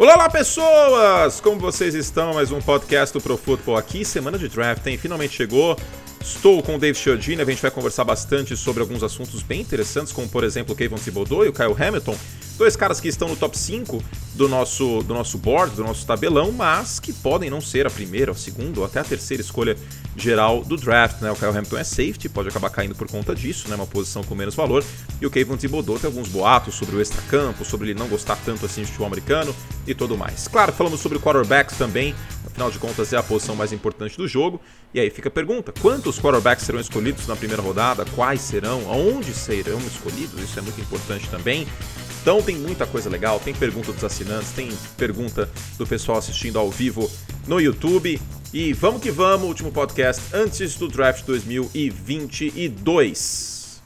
Olá, olá, pessoas! Como vocês estão? Mais um podcast do Pro Football aqui. Semana de draft, hein? Finalmente chegou. Estou com o Dave Chiodini, a gente vai conversar bastante sobre alguns assuntos bem interessantes, como por exemplo o Kevin Thibodeau e o Kyle Hamilton, dois caras que estão no top 5 do nosso, do nosso board, do nosso tabelão, mas que podem não ser a primeira, a segunda ou até a terceira escolha geral do draft. Né? O Kyle Hamilton é safety, pode acabar caindo por conta disso, né? uma posição com menos valor, e o Kevin Thibodeau tem alguns boatos sobre o extracampo, sobre ele não gostar tanto assim de futebol americano e tudo mais. Claro, falamos sobre quarterbacks também, afinal de contas é a posição mais importante do jogo. E aí fica a pergunta: quantos quarterbacks serão escolhidos na primeira rodada? Quais serão? Aonde serão escolhidos? Isso é muito importante também. Então tem muita coisa legal, tem pergunta dos assinantes, tem pergunta do pessoal assistindo ao vivo no YouTube. E vamos que vamos, último podcast antes do draft 2022.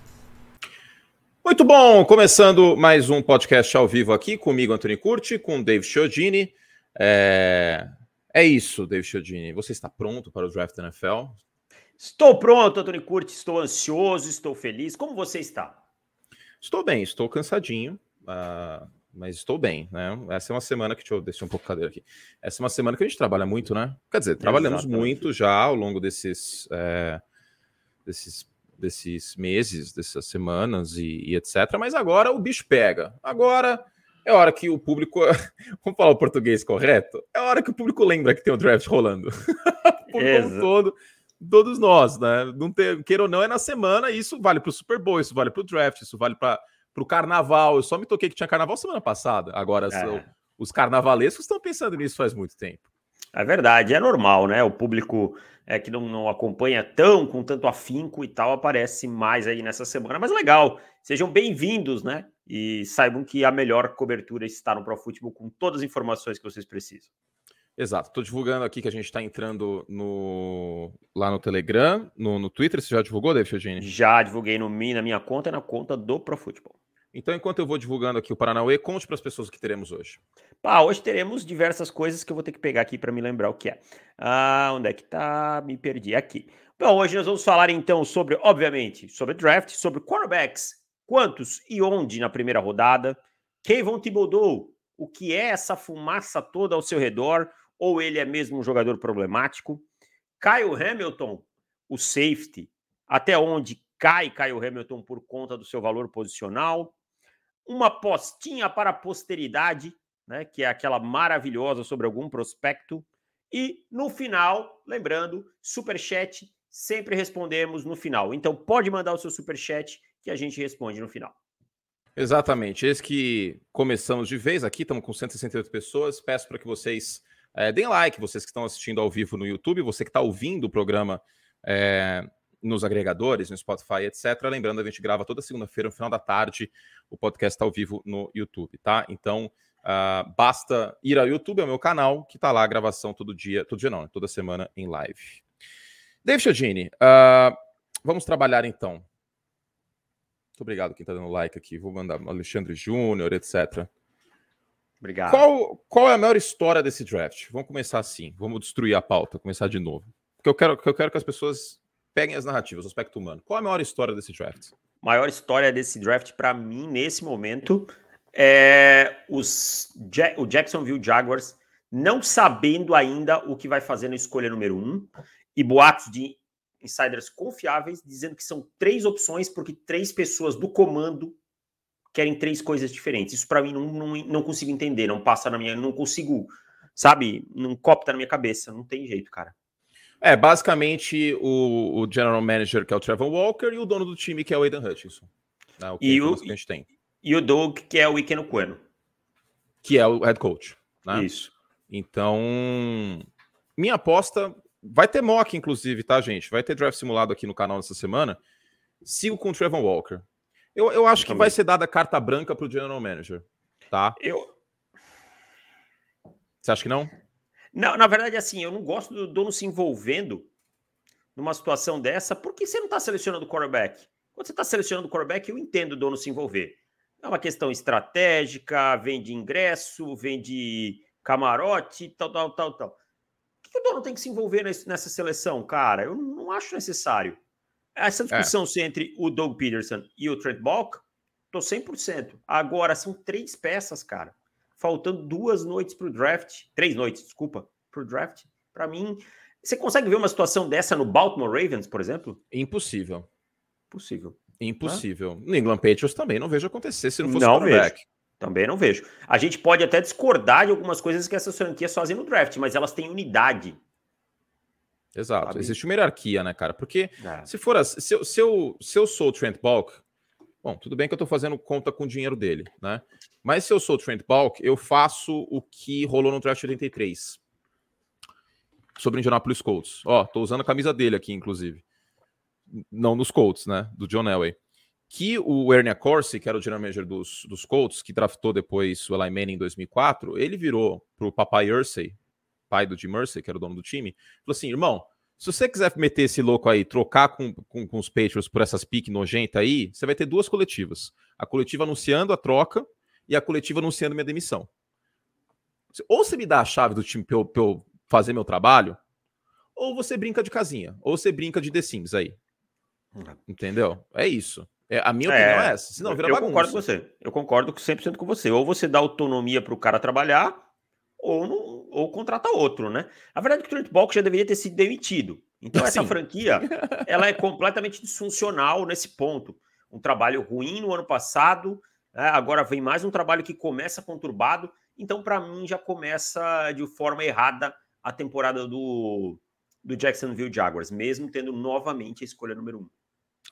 Muito bom, começando mais um podcast ao vivo aqui comigo, Antônio Curti, com Dave Chiodini. É... é isso, Dave Chiodini. Você está pronto para o draft da NFL? Estou pronto, Antônio Curti. Estou ansioso, estou feliz. Como você está? Estou bem, estou cansadinho. Uh, mas estou bem, né? Essa é uma semana que. Deixa eu deixar um pouco a cadeira aqui. Essa é uma semana que a gente trabalha muito, né? Quer dizer, trabalhamos Exatamente. muito já ao longo desses, é, desses, desses meses, dessas semanas e, e, etc. Mas agora o bicho pega. Agora é hora que o público. Vamos falar o português correto? É hora que o público lembra que tem o draft rolando. Por como todo todos nós, né? Não ter, queira ou não, é na semana, isso vale para o Super Bowl, isso vale para o draft, isso vale para pro carnaval. Eu só me toquei que tinha carnaval semana passada. Agora, é. os carnavalescos estão pensando nisso faz muito tempo. É verdade, é normal, né? O público é que não, não acompanha tão com tanto afinco e tal aparece mais aí nessa semana, mas legal. Sejam bem-vindos, né? E saibam que a melhor cobertura está no Pro Futebol com todas as informações que vocês precisam. Exato. Estou divulgando aqui que a gente está entrando no lá no Telegram, no, no Twitter. Você já divulgou, David Eugênio? Já divulguei no, na minha conta e na conta do Pro Futebol. Então, enquanto eu vou divulgando aqui o Paranauê, conte para as pessoas o que teremos hoje. Ah, hoje teremos diversas coisas que eu vou ter que pegar aqui para me lembrar o que é. Ah, onde é que tá? Me perdi aqui. Bom, hoje nós vamos falar então sobre, obviamente, sobre draft, sobre quarterbacks, quantos e onde na primeira rodada, Kevin Thibodeau, o que é essa fumaça toda ao seu redor, ou ele é mesmo um jogador problemático. Kyle Hamilton, o safety, até onde cai Kyle Hamilton por conta do seu valor posicional uma postinha para a posteridade, né, que é aquela maravilhosa sobre algum prospecto. E no final, lembrando, super chat sempre respondemos no final. Então pode mandar o seu super chat que a gente responde no final. Exatamente. Esse que começamos de vez aqui, estamos com 168 pessoas. Peço para que vocês é, deem like, vocês que estão assistindo ao vivo no YouTube, você que está ouvindo o programa é, nos agregadores, no Spotify, etc. Lembrando, a gente grava toda segunda-feira, no final da tarde, o podcast está ao vivo no YouTube, tá? Então, uh, basta ir ao YouTube, é o meu canal, que está lá a gravação todo dia, todo dia não, né? toda semana em live. David Chiodini, uh, vamos trabalhar então. Muito obrigado quem está dando like aqui. Vou mandar Alexandre Júnior, etc. Obrigado. Qual, qual é a maior história desse draft? Vamos começar assim. Vamos destruir a pauta, começar de novo. Porque eu quero, eu quero que as pessoas peguem as narrativas, o aspecto humano. Qual a maior história desse draft? Maior história desse draft, para mim, nesse momento, é os ja o Jacksonville Jaguars não sabendo ainda o que vai fazer na escolha número um, e boatos de insiders confiáveis dizendo que são três opções, porque três pessoas do comando querem três coisas diferentes. Isso para mim não, não, não consigo entender, não passa na minha, não consigo, sabe, não copta na minha cabeça, não tem jeito, cara. É, basicamente o, o, general manager, que é o Trevor Walker, e o dono do time, que é o Aidan Hutchinson. Né, o e, o, que a gente tem. e o Doug, que é o Iken Queno. Que é o head coach. Né? Isso. Então, minha aposta. Vai ter mock, inclusive, tá, gente? Vai ter draft simulado aqui no canal essa semana. Sigo com o Trevor Walker. Eu, eu acho eu que vai ser dada carta branca para o general manager. Tá? Eu. Você acha que não? Não, na verdade, assim, eu não gosto do dono se envolvendo numa situação dessa, porque você não está selecionando o quarterback. Quando você está selecionando o quarterback, eu entendo o dono se envolver. É uma questão estratégica, vem de ingresso, vem de camarote, tal, tal, tal, tal. Por que o dono tem que se envolver nessa seleção, cara? Eu não acho necessário. Essa é. discussão é. entre o Doug Peterson e o Trent Balk, tô 100%. Agora, são três peças, cara. Faltando duas noites para o draft, três noites, desculpa, para o draft. Para mim, você consegue ver uma situação dessa no Baltimore Ravens, por exemplo? Impossível. Possível. Impossível. Hã? No England Patriots também não vejo acontecer se não fosse não quarterback. Vejo. Também não vejo. A gente pode até discordar de algumas coisas que essas franquias fazem no draft, mas elas têm unidade. Exato. Sabe? Existe uma hierarquia, né, cara? Porque é. se for assim, se, eu, se, eu, se eu sou o Trent Balk, bom, tudo bem que eu tô fazendo conta com o dinheiro dele, né? Mas se eu sou o Trent Balk, eu faço o que rolou no draft 83 sobre Indianapolis Colts. Ó, tô usando a camisa dele aqui, inclusive. Não nos Colts, né? Do John Elway. Que o Ernie Corsi, que era o general manager dos, dos Colts, que draftou depois o Eli Manning em 2004, ele virou pro papai Ursay, pai do Jim Mercer, que era o dono do time, falou assim: irmão, se você quiser meter esse louco aí, trocar com, com, com os Patriots por essas piques nojentas aí, você vai ter duas coletivas. A coletiva anunciando a troca e a coletiva anunciando minha demissão. Ou você me dá a chave do time pra eu, eu fazer meu trabalho, ou você brinca de casinha, ou você brinca de The Sims aí. Hum. Entendeu? É isso. É, a minha opinião é, é essa. Senão vira eu bagunça. concordo com você. Eu concordo 100% com você. Ou você dá autonomia para o cara trabalhar, ou, não, ou contrata outro, né? A verdade é que o Trent Balk já deveria ter sido demitido. Então essa Sim. franquia, ela é completamente disfuncional nesse ponto. Um trabalho ruim no ano passado, né? agora vem mais um trabalho que começa conturbado. Então, para mim, já começa de forma errada a temporada do, do Jacksonville Jaguars, mesmo tendo novamente a escolha número um.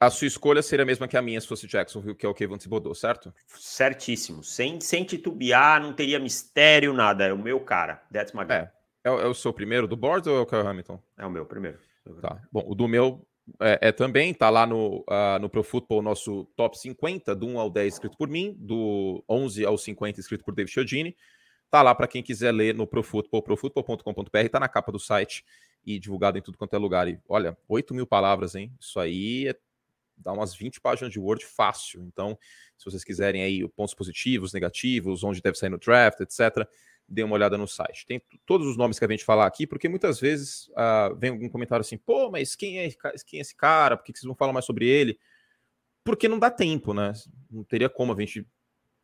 A sua escolha seria a mesma que a minha se fosse Jacksonville, que é o Kevin Thibodeau, certo? Certíssimo. Sem, sem titubear, não teria mistério, nada. É o meu cara. That's my guy. É. É, é o seu primeiro do board ou é o Kyle Hamilton? É o meu primeiro. Tá. Bom, o do meu é, é, também, tá lá no, uh, no Pro Football, nosso top 50, do 1 ao 10 escrito por mim, do 11 ao 50 escrito por David Chiodini. Tá lá para quem quiser ler no Pro Football, profutbol.com.br, tá na capa do site e divulgado em tudo quanto é lugar. E olha, 8 mil palavras, hein? Isso aí é, dá umas 20 páginas de Word fácil. Então, se vocês quiserem aí pontos positivos, negativos, onde deve sair no draft, etc., dê uma olhada no site. Tem todos os nomes que a gente falar aqui, porque muitas vezes uh, vem algum comentário assim, pô, mas quem é, quem é esse cara? Por que vocês vão falar mais sobre ele? Porque não dá tempo, né? Não teria como a gente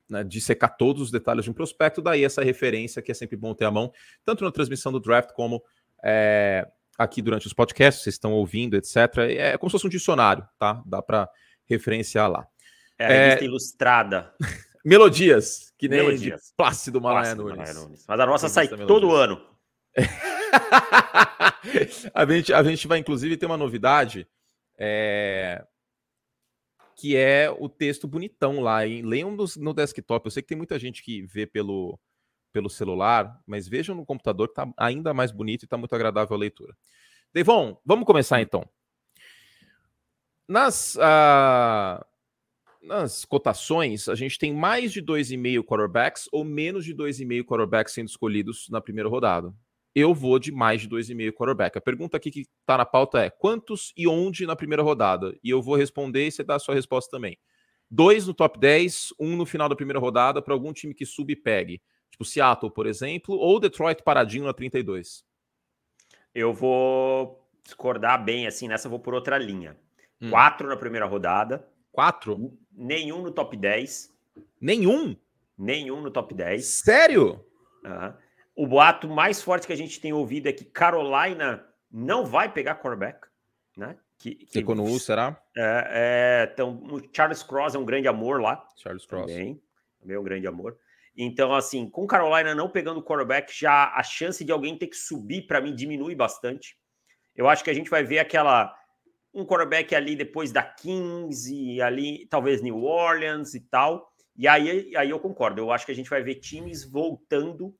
né, dissecar todos os detalhes de um prospecto, daí essa referência que é sempre bom ter à mão, tanto na transmissão do draft como é, aqui durante os podcasts, vocês estão ouvindo, etc. É como se fosse um dicionário, tá? Dá para referenciar lá. É a revista é... ilustrada. Melodias, que nem Melodias. de Plácido Malaia Nunes. Nunes. Mas a nossa sai todo ano. a, gente, a gente vai, inclusive, ter uma novidade. É, que é o texto bonitão lá, hein? Leiam no, no, desktop. Eu sei que tem muita gente que vê pelo, pelo celular, mas vejam no computador que tá ainda mais bonito e tá muito agradável a leitura. Devon, vamos começar então. Nas, uh, nas cotações, a gente tem mais de 2,5 quarterbacks ou menos de 2,5 quarterbacks sendo escolhidos na primeira rodada eu vou de mais de 2,5 quarterback. A pergunta aqui que está na pauta é: quantos e onde na primeira rodada? E eu vou responder e você dá a sua resposta também. Dois no top 10, um no final da primeira rodada para algum time que sub e pegue. Tipo Seattle, por exemplo, ou Detroit paradinho na 32. Eu vou discordar bem, assim, nessa eu vou por outra linha. Hum. Quatro na primeira rodada. Quatro? Nenhum no top 10. Nenhum? Nenhum no top 10. Sério? Uhum. O boato mais forte que a gente tem ouvido é que Carolina não vai pegar quarterback, né? Que, que U, será? É, é, então, o Charles Cross é um grande amor lá. Charles Cross. Também, também é um grande amor. Então, assim, com Carolina não pegando quarterback, já a chance de alguém ter que subir para mim diminui bastante. Eu acho que a gente vai ver aquela um quarterback ali depois da 15, ali talvez New Orleans e tal. E aí, aí eu concordo. Eu acho que a gente vai ver times voltando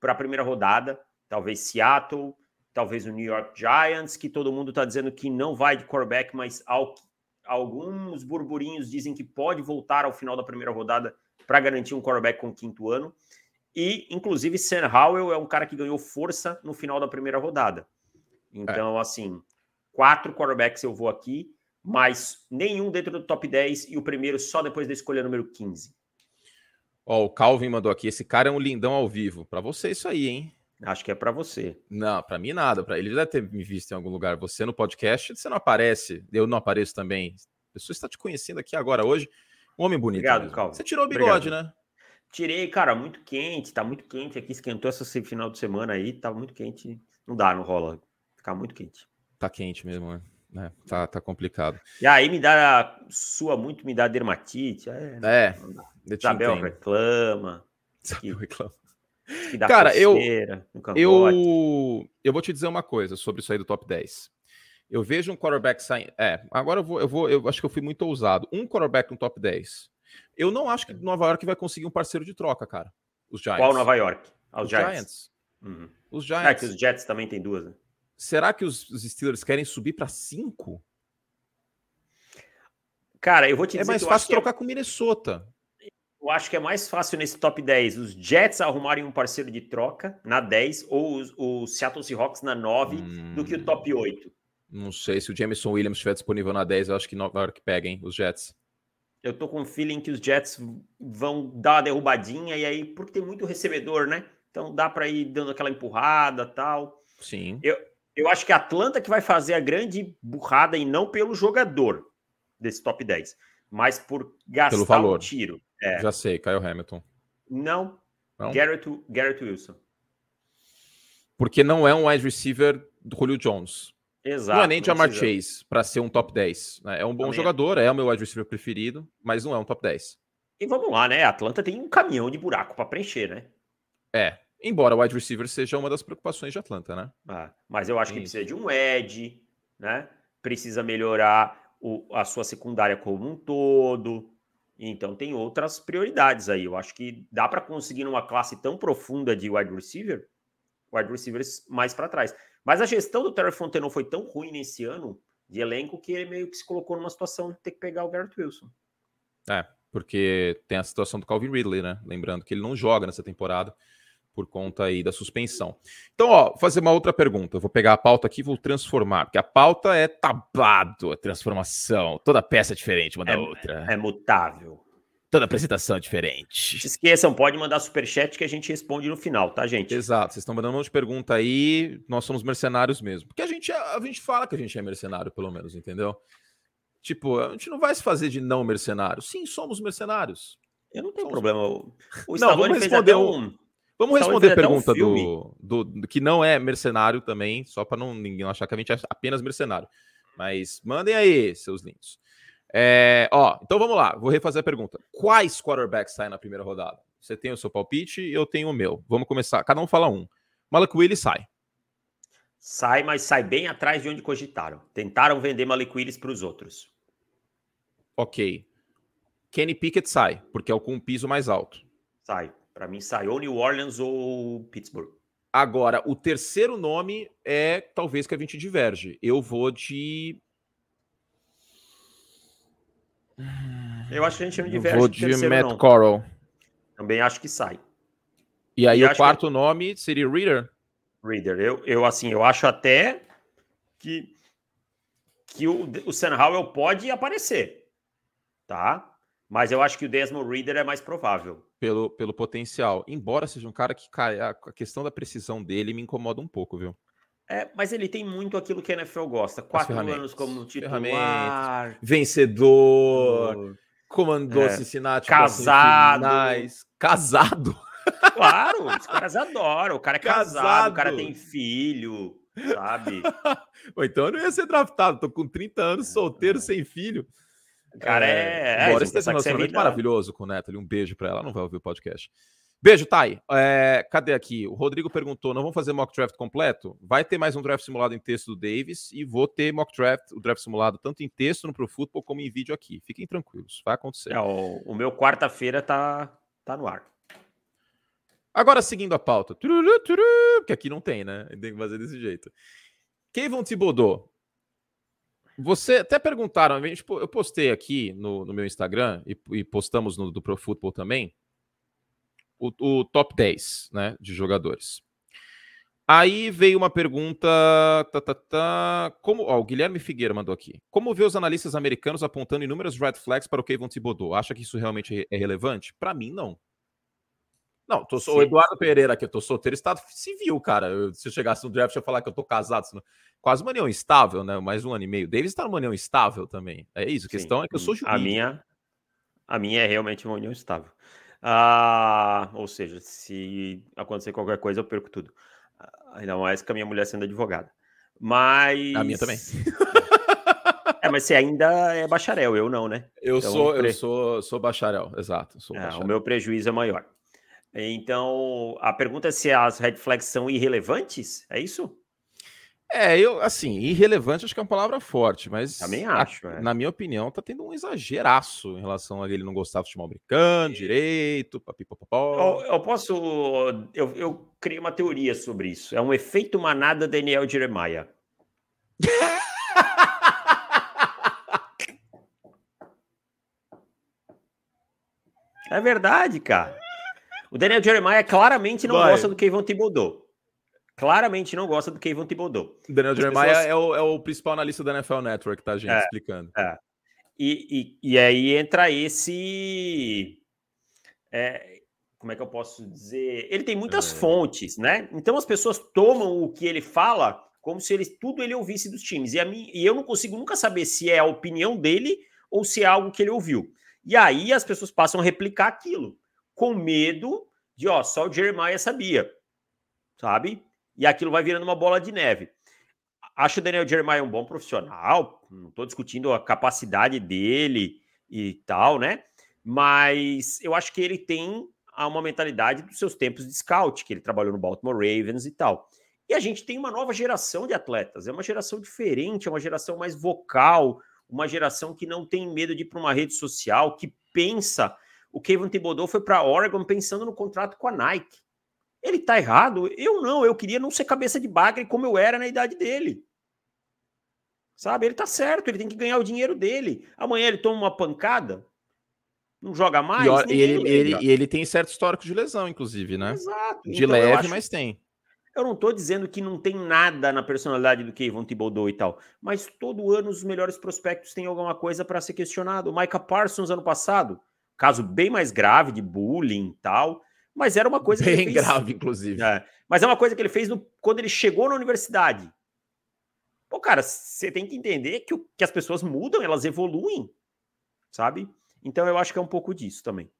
para a primeira rodada, talvez Seattle, talvez o New York Giants, que todo mundo está dizendo que não vai de quarterback, mas ao, alguns burburinhos dizem que pode voltar ao final da primeira rodada para garantir um quarterback com quinto ano. E, inclusive, Sam Howell é um cara que ganhou força no final da primeira rodada. Então, é. assim, quatro quarterbacks eu vou aqui, mas nenhum dentro do top 10 e o primeiro só depois da escolha número 15. Ó, o Calvin mandou aqui. Esse cara é um lindão ao vivo. Para você, isso aí, hein? Acho que é para você. Não, para mim nada. Para ele deve ter me visto em algum lugar. Você no podcast, você não aparece. Eu não apareço também. A pessoa está te conhecendo aqui agora hoje. Homem bonito. Obrigado, Calvin. Você tirou o bigode, Obrigado. né? Tirei, cara, muito quente, tá muito quente aqui, esquentou essa final de semana aí, tá muito quente. Não dá, não rola. Ficar muito quente. Tá quente mesmo, né? É, tá, tá complicado. E aí me dá, sua muito, me dá dermatite. É, é Isabel reclama. Isabel reclama. Que dá Cara, eu, eu, eu vou te dizer uma coisa sobre isso aí do top 10. Eu vejo um quarterback saindo. É, agora eu vou, eu vou, eu acho que eu fui muito ousado. Um quarterback no top 10. Eu não acho que Nova York vai conseguir um parceiro de troca, cara. Os Giants. Qual Nova York? Ah, os, os Giants. Giants. Uhum. Os Giants. É que os Jets também tem duas, né? Será que os, os Steelers querem subir para cinco? Cara, eu vou te é dizer. É mais fácil trocar é... com Minnesota. Eu acho que é mais fácil nesse top 10 os Jets arrumarem um parceiro de troca na 10 ou os, o Seattle Seahawks na 9 hum... do que o top 8. Não sei se o Jameson Williams estiver disponível na 10, eu acho que Nova York pega, hein, os Jets. Eu tô com o feeling que os Jets vão dar uma derrubadinha e aí, porque tem muito recebedor, né? Então dá para ir dando aquela empurrada tal. Sim. Eu, eu acho que a Atlanta que vai fazer a grande burrada e não pelo jogador desse top 10, mas por gastar pelo valor. um tiro. É. Já sei, Kyle Hamilton. Não. não? Garrett, Garrett Wilson. Porque não é um wide receiver do Julio Jones. Exato. Não é nem Jamar Chase para ser um top 10. Né? É um bom Também é. jogador, é o meu wide receiver preferido, mas não é um top 10. E vamos lá, né? A Atlanta tem um caminhão de buraco para preencher, né? É. Embora o wide receiver seja uma das preocupações de Atlanta, né? Ah, mas eu acho que precisa de um edge, né? Precisa melhorar o, a sua secundária como um todo. Então tem outras prioridades aí. Eu acho que dá para conseguir numa classe tão profunda de wide receiver, wide receivers mais para trás. Mas a gestão do Terry Fontenot foi tão ruim nesse ano de elenco que ele meio que se colocou numa situação de ter que pegar o Garrett Wilson. É, porque tem a situação do Calvin Ridley, né? Lembrando que ele não joga nessa temporada por conta aí da suspensão. Então, ó, vou fazer uma outra pergunta. Eu vou pegar a pauta aqui e vou transformar, porque a pauta é tabado, a transformação, toda peça é diferente uma da é, outra. É mutável. Toda apresentação é diferente. Se esqueçam, pode mandar superchat que a gente responde no final, tá, gente? Exato, vocês estão mandando um monte de pergunta aí, nós somos mercenários mesmo. Porque a gente, é, a gente fala que a gente é mercenário, pelo menos, entendeu? Tipo, a gente não vai se fazer de não mercenário. Sim, somos mercenários. Eu não tenho somos... problema. O não, vamos responder um... Vamos responder a pergunta um do, do, do, que não é mercenário também, só para não ninguém achar que a gente é apenas mercenário. Mas mandem aí, seus lindos. É, ó, então vamos lá, vou refazer a pergunta. Quais quarterbacks saem na primeira rodada? Você tem o seu palpite e eu tenho o meu. Vamos começar. Cada um fala um. Malik Willis sai. Sai, mas sai bem atrás de onde cogitaram. Tentaram vender Malik Willis para os outros. Ok. Kenny Pickett sai, porque é o com um piso mais alto. Sai. Para mim sai ou New Orleans ou Pittsburgh. Agora, o terceiro nome é talvez que a gente diverge. Eu vou de eu acho que a gente não diverge. Vou de terceiro, Matt não. Coral. Também acho que sai. E aí e o quarto que... nome seria Reader? Reader. Eu, eu, assim, eu acho até que, que o, o Sam Howell pode aparecer, tá? Mas eu acho que o Desmond Reader é mais provável. Pelo, pelo potencial. Embora seja um cara que, cara, a questão da precisão dele me incomoda um pouco, viu? É, mas ele tem muito aquilo que a NFL gosta. Quatro anos como titular. Vencedor. Comandou é, Cincinnati. Casado. Casado. Claro, os caras adoram. O cara é casado, casado o cara tem filho, sabe? Ou então eu não ia ser draftado. Tô com 30 anos, solteiro, sem filho. O cara é. é é, esse relacionamento maravilhoso com o Neto. Um beijo pra ela. Não vai ouvir o podcast. Beijo, Thay. É, cadê aqui? O Rodrigo perguntou: não vamos fazer mock draft completo? Vai ter mais um draft simulado em texto do Davis e vou ter mock draft, o draft simulado tanto em texto no Pro Football como em vídeo aqui. Fiquem tranquilos, vai acontecer. É, o, o, meu quarta-feira tá, tá no ar. Agora, seguindo a pauta, tururu, tururu, que aqui não tem, né? Tem que fazer desse jeito. Kevin Thibodeau. Você até perguntaram, gente, eu postei aqui no, no meu Instagram e, e postamos no do Pro Football também o, o top 10 né, de jogadores. Aí veio uma pergunta. Tá, tá, tá, como, ó, o Guilherme Figueira mandou aqui. Como vê os analistas americanos apontando inúmeras red flags para o Kevin Thibodeau? Acha que isso realmente é relevante? Para mim, não. Não, tô, o Eduardo Pereira aqui, eu tô solteiro, estado civil, cara. Eu, se eu chegasse no draft, eu ia falar que eu tô casado. Senão... Quase uma união estável, né? Mais um ano e meio. Davis está numa união estável também. É isso. A questão Sim. é que eu sou jurídico. A minha, a minha é realmente uma união estável. Ah, ou seja, se acontecer qualquer coisa, eu perco tudo. Ainda mais com a minha mulher sendo advogada. Mas. A minha também. É, mas você ainda é bacharel, eu não, né? Eu então, sou, pre... eu sou, sou bacharel, exato. Sou é, bacharel. O meu prejuízo é maior. Então, a pergunta é se as red flags são irrelevantes? É isso? É, eu, assim, irrelevante acho que é uma palavra forte, mas. Também acho. A, é. Na minha opinião, tá tendo um exageraço em relação a ele não gostar de futebol americano, direito, papipopopó. Eu, eu posso. Eu, eu criei uma teoria sobre isso. É um efeito manada Daniel Jeremiah. é verdade, cara. O Daniel Jeremiah claramente não Vai. gosta do Kevin Thibodeau. Claramente não gosta do Kevin Thibodeau. Daniel As Jeremiah pessoas... é, o, é, o, principal analista da NFL Network, tá, gente? É, explicando. É. E, e, e, aí entra esse. É, como é que eu posso dizer? Ele tem muitas é. fontes, né? Então as pessoas tomam o que ele fala como se ele, tudo ele ouvisse dos times. E, a mim, e eu não consigo nunca saber se é a opinião dele ou se é algo que ele ouviu. E aí as pessoas passam a replicar aquilo com medo de, ó, só o Jeremiah sabia, sabe? E aquilo vai virando uma bola de neve. Acho o Daniel Jeremiah um bom profissional, não estou discutindo a capacidade dele e tal, né? Mas eu acho que ele tem uma mentalidade dos seus tempos de scout, que ele trabalhou no Baltimore Ravens e tal. E a gente tem uma nova geração de atletas, é uma geração diferente, é uma geração mais vocal, uma geração que não tem medo de ir para uma rede social, que pensa o Kevin Thibodeau foi para Oregon pensando no contrato com a Nike. Ele tá errado? Eu não, eu queria não ser cabeça de bagre como eu era na idade dele. Sabe? Ele tá certo, ele tem que ganhar o dinheiro dele. Amanhã ele toma uma pancada, não joga mais. E, ele, ele, ele, tem certo histórico de lesão, inclusive, né? Exato. De então, leve, acho... mas tem. Eu não estou dizendo que não tem nada na personalidade do Kevin Thibodeau e tal, mas todo ano os melhores prospectos têm alguma coisa para ser questionado. O Micah Parsons ano passado caso bem mais grave de bullying e tal, mas era uma coisa bem fez, grave, inclusive. É, mas é uma coisa que ele fez no, quando ele chegou na universidade. Pô, cara, você tem que entender que, o, que as pessoas mudam, elas evoluem, sabe? Então eu acho que é um pouco disso também.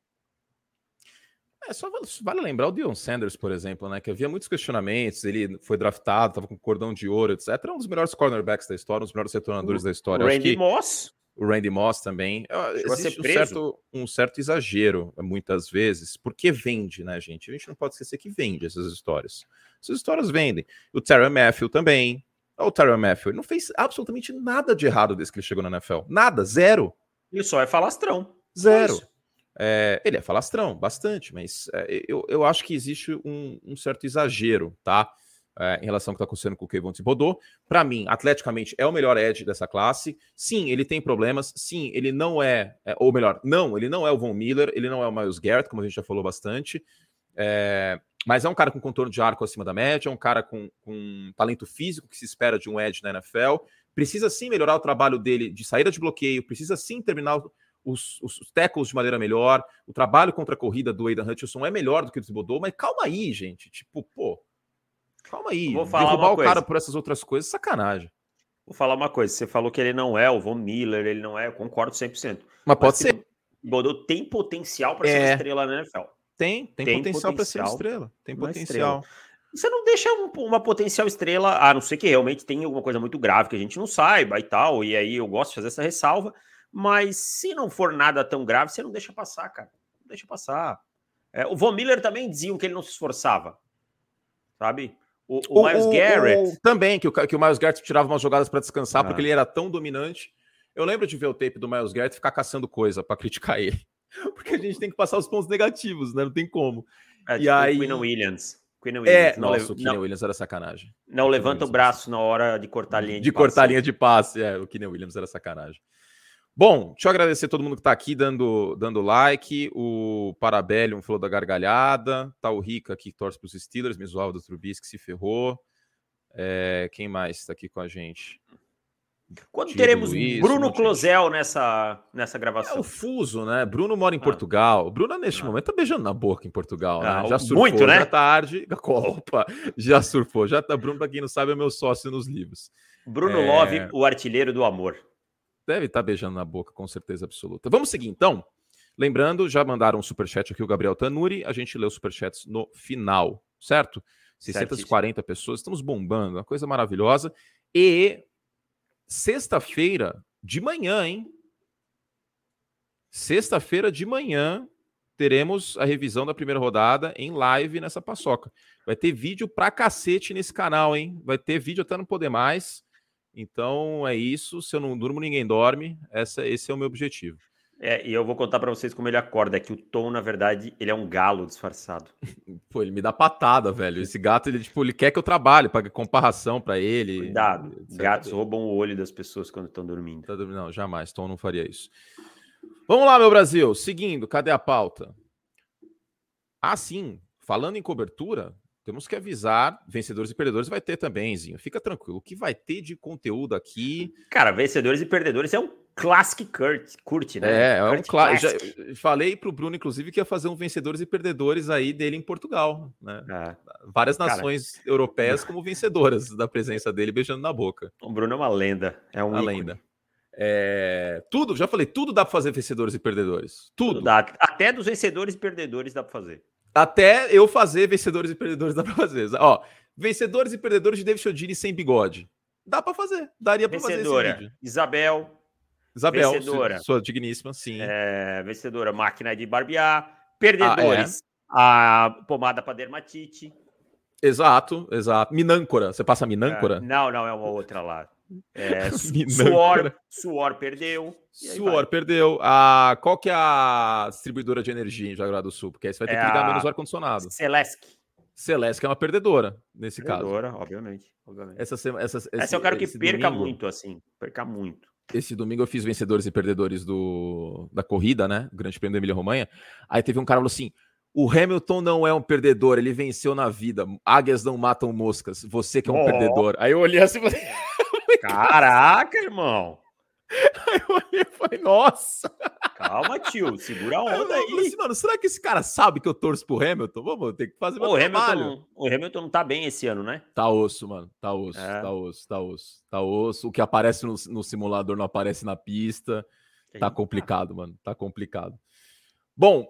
É, só vale, lembrar o Dion Sanders, por exemplo, né? Que havia muitos questionamentos, ele foi draftado, estava com cordão de ouro, etc. Era um dos melhores cornerbacks da história, um dos melhores retornadores o da história. Randy que... Moss o Randy Moss também. Existe um certo, um certo exagero, muitas vezes, porque vende, né, gente? A gente não pode esquecer que vende essas histórias. Essas histórias vendem. O Terry Matthew também. O Terry Matthew não fez absolutamente nada de errado desde que ele chegou na NFL. Nada, zero. Ele só é falastrão. Zero. É, ele é falastrão, bastante, mas é, eu, eu acho que existe um, um certo exagero, tá? É, em relação ao que está acontecendo com o Kevin Thibodeau. Para mim, atleticamente, é o melhor edge dessa classe. Sim, ele tem problemas. Sim, ele não é, é, ou melhor, não, ele não é o Von Miller, ele não é o Miles Garrett, como a gente já falou bastante. É, mas é um cara com contorno de arco acima da média, é um cara com, com talento físico que se espera de um edge na NFL. Precisa sim melhorar o trabalho dele de saída de bloqueio, precisa sim terminar os, os, os tackles de maneira melhor. O trabalho contra a corrida do Aidan Hutchinson é melhor do que o do Thibodeau, mas calma aí, gente. Tipo, pô, Calma aí. Vou falar Derrubar o cara por essas outras coisas, sacanagem. Vou falar uma coisa. Você falou que ele não é o Von Miller, ele não é. Eu concordo 100%. Mas, Mas pode ser. Bodô tem potencial para é. ser estrela na NFL. Tem, tem, tem potencial, potencial para ser estrela. Tem potencial. Estrela. Você não deixa uma potencial estrela, a não ser que realmente tenha alguma coisa muito grave que a gente não saiba e tal. E aí eu gosto de fazer essa ressalva. Mas se não for nada tão grave, você não deixa passar, cara. Não deixa passar. É, o Von Miller também diziam que ele não se esforçava. Sabe? O, o, o Miles Garrett. O, também, que o, que o Miles Garrett tirava umas jogadas para descansar, ah. porque ele era tão dominante. Eu lembro de ver o tape do Miles Garrett ficar caçando coisa para criticar ele. Porque a gente tem que passar os pontos negativos, né? Não tem como. É, e tipo aí... Queen Williams. Queen Williams. É, não nossa, o Queen Williams era sacanagem. Não levanta o braço na hora de cortar a linha de, de passe. cortar a linha de passe. É, o Queen Williams era sacanagem. Bom, deixa eu agradecer todo mundo que está aqui dando, dando like. O Parabellum falou da gargalhada. Tá o Rica aqui que torce para os Steelers, me zoava do Trubisky que se ferrou. É, quem mais está aqui com a gente? Quando teremos Luiz, Bruno Closel nessa, nessa gravação? É o fuso, né? Bruno mora em ah. Portugal. Bruno, neste ah. momento, tá beijando na boca em Portugal, né? Ah, já surfou, muito, né? já tarde. Opa, já surfou. Já tá. Bruno, para quem não sabe, é meu sócio nos livros. Bruno é... Love, o artilheiro do amor. Deve estar tá beijando na boca, com certeza absoluta. Vamos seguir então. Lembrando, já mandaram um superchat aqui o Gabriel Tanuri, a gente lê os superchats no final, certo? 640 pessoas, estamos bombando, uma coisa maravilhosa. E sexta-feira de manhã, hein? Sexta-feira de manhã teremos a revisão da primeira rodada em live nessa paçoca. Vai ter vídeo pra cacete nesse canal, hein? Vai ter vídeo até não poder mais. Então é isso. Se eu não durmo, ninguém dorme. Essa, esse é o meu objetivo. É, e eu vou contar para vocês como ele acorda, que o Tom, na verdade, ele é um galo disfarçado. Pô, ele me dá patada, velho. Esse gato, ele, tipo, ele quer que eu trabalhe, pague comparação para ele. Cuidado, gatos roubam o olho das pessoas quando estão dormindo. Tá não, jamais, Tom não faria isso. Vamos lá, meu Brasil. Seguindo, cadê a pauta? Ah, sim. Falando em cobertura, temos que avisar, vencedores e perdedores vai ter também, Zinho. Fica tranquilo. O que vai ter de conteúdo aqui. Cara, vencedores e perdedores é um Classic Kurt, curte, né? É, é um clássico. Falei pro Bruno, inclusive, que ia fazer um vencedores e perdedores aí dele em Portugal, né? É. Várias nações Cara. europeias como vencedoras da presença dele beijando na boca. O Bruno é uma lenda, é um uma lenda. É... Tudo, já falei, tudo dá para fazer vencedores e perdedores. Tudo. tudo dá. Até dos vencedores e perdedores dá para fazer. Até eu fazer vencedores e perdedores dá para fazer. Ó, vencedores e perdedores de David Chodini sem bigode. Dá para fazer. Daria para fazer esse vídeo. Isabel, Isabel, vencedora. sua digníssima, sim. É, vencedora, máquina de barbear. Perdedores, ah, é? a pomada para dermatite. Exato, exato. Minâncora, você passa minâncora? É, não, não, é uma outra lá. É, suor, suor perdeu. Suor perdeu. Ah, qual que é a distribuidora de energia em Jaguar do Sul? Porque aí você vai ter é que ligar menos ar-condicionado. Celesc. Celeste é uma perdedora nesse perdedora, caso. obviamente. obviamente. Essa, essa, esse, essa eu quero que perca domingo, muito, assim. Perca muito esse domingo eu fiz vencedores e perdedores do, da corrida, né? O Grande Prêmio da Emília Romanha. Aí teve um cara que falou assim: o Hamilton não é um perdedor, ele venceu na vida. Águias não matam moscas. Você que é um oh. perdedor. Aí eu olhei assim e falei: Caraca, irmão! Aí eu olhei e falei, nossa! Calma, tio, segura a onda aí. Assim, mano, será que esse cara sabe que eu torço pro Hamilton? Vamos ter que fazer meu o trabalho. Hamilton, o Hamilton não tá bem esse ano, né? Tá osso, mano. Tá osso, é. tá osso, tá osso. Tá osso. O que aparece no, no simulador não aparece na pista. Tá complicado, mano. Tá complicado. Bom,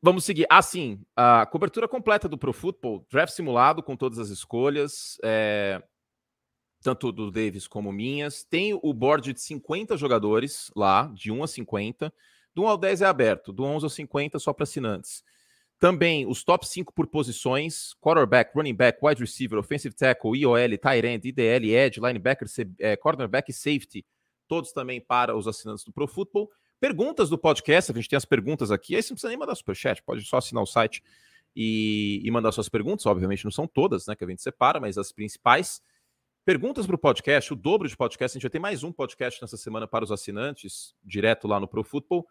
vamos seguir. Assim, a cobertura completa do Pro Football, draft simulado com todas as escolhas. É tanto do Davis como minhas. Tem o board de 50 jogadores lá, de 1 a 50. Do 1 ao 10 é aberto, do 11 ao 50 só para assinantes. Também os top 5 por posições: quarterback, running back, wide receiver, offensive tackle, IOL, tight end, IDL, edge, linebacker, é, cornerback e safety. Todos também para os assinantes do Pro Football. Perguntas do podcast, a gente tem as perguntas aqui. Aí você não precisa nem mandar superchat, pode só assinar o site e, e mandar suas perguntas. Obviamente não são todas, né, que a gente separa, mas as principais. Perguntas para o podcast, o dobro de podcast. A gente vai ter mais um podcast nessa semana para os assinantes, direto lá no Pro Football.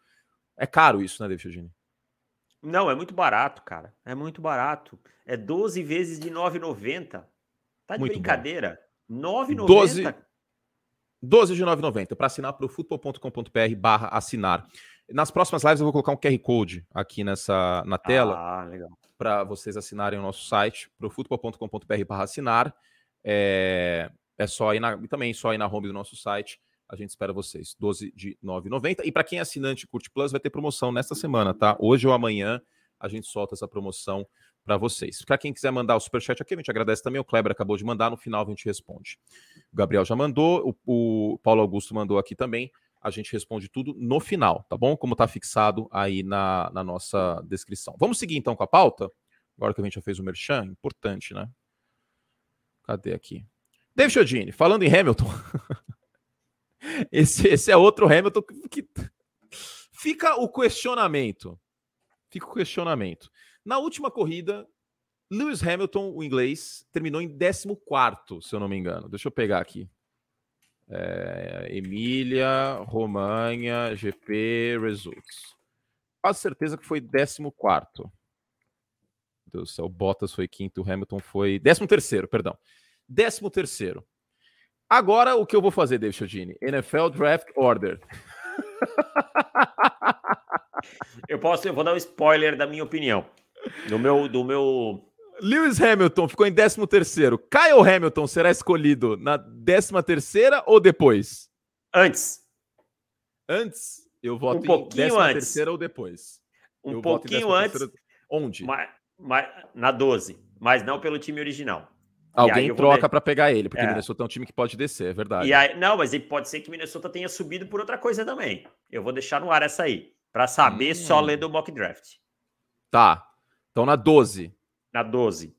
É caro isso, né, David Eugênio? Não, é muito barato, cara. É muito barato. É 12 vezes de 9,90. Tá de muito brincadeira. 9,90. 12, 12 de 9,90 para assinar para o futebol.com.br barra assinar. Nas próximas lives eu vou colocar um QR Code aqui nessa na tela ah, para vocês assinarem o nosso site, profutbol.com.br barra assinar. É, é só ir na, também só ir na home do nosso site. A gente espera vocês. 12 de 9,90. E para quem é assinante Curte Plus, vai ter promoção nesta semana, tá? Hoje ou amanhã a gente solta essa promoção para vocês. Para quem quiser mandar o superchat aqui, a gente agradece também. O Kleber acabou de mandar, no final a gente responde. O Gabriel já mandou, o, o Paulo Augusto mandou aqui também. A gente responde tudo no final, tá bom? Como está fixado aí na, na nossa descrição. Vamos seguir então com a pauta? Agora que a gente já fez o merchan, importante, né? Cadê aqui? David Chodini, falando em Hamilton. esse, esse é outro Hamilton que, que, fica o questionamento. Fica o questionamento. Na última corrida, Lewis Hamilton, o inglês, terminou em 14, se eu não me engano. Deixa eu pegar aqui. É, Emília, Romanha, GP, Results. Quase certeza que foi 14. Deus do céu, Bottas foi quinto, Hamilton foi. Décimo terceiro, perdão. Décimo terceiro. Agora o que eu vou fazer, David Chodini? NFL Draft Order. eu posso, eu vou dar um spoiler da minha opinião. Do meu, do meu. Lewis Hamilton ficou em décimo terceiro. Kyle Hamilton será escolhido na décima terceira ou depois? Antes. Antes? Eu voto um pouquinho antes. terceira ou depois. Um eu pouquinho antes. Onde? Mas, na 12, mas não pelo time original. Alguém troca para pegar ele, porque é. Minnesota é um time que pode descer, é verdade. E aí, não, mas pode ser que Minnesota tenha subido por outra coisa também. Eu vou deixar no ar essa aí, para saber hum. só ler do mock draft. Tá. Então na 12. Na 12.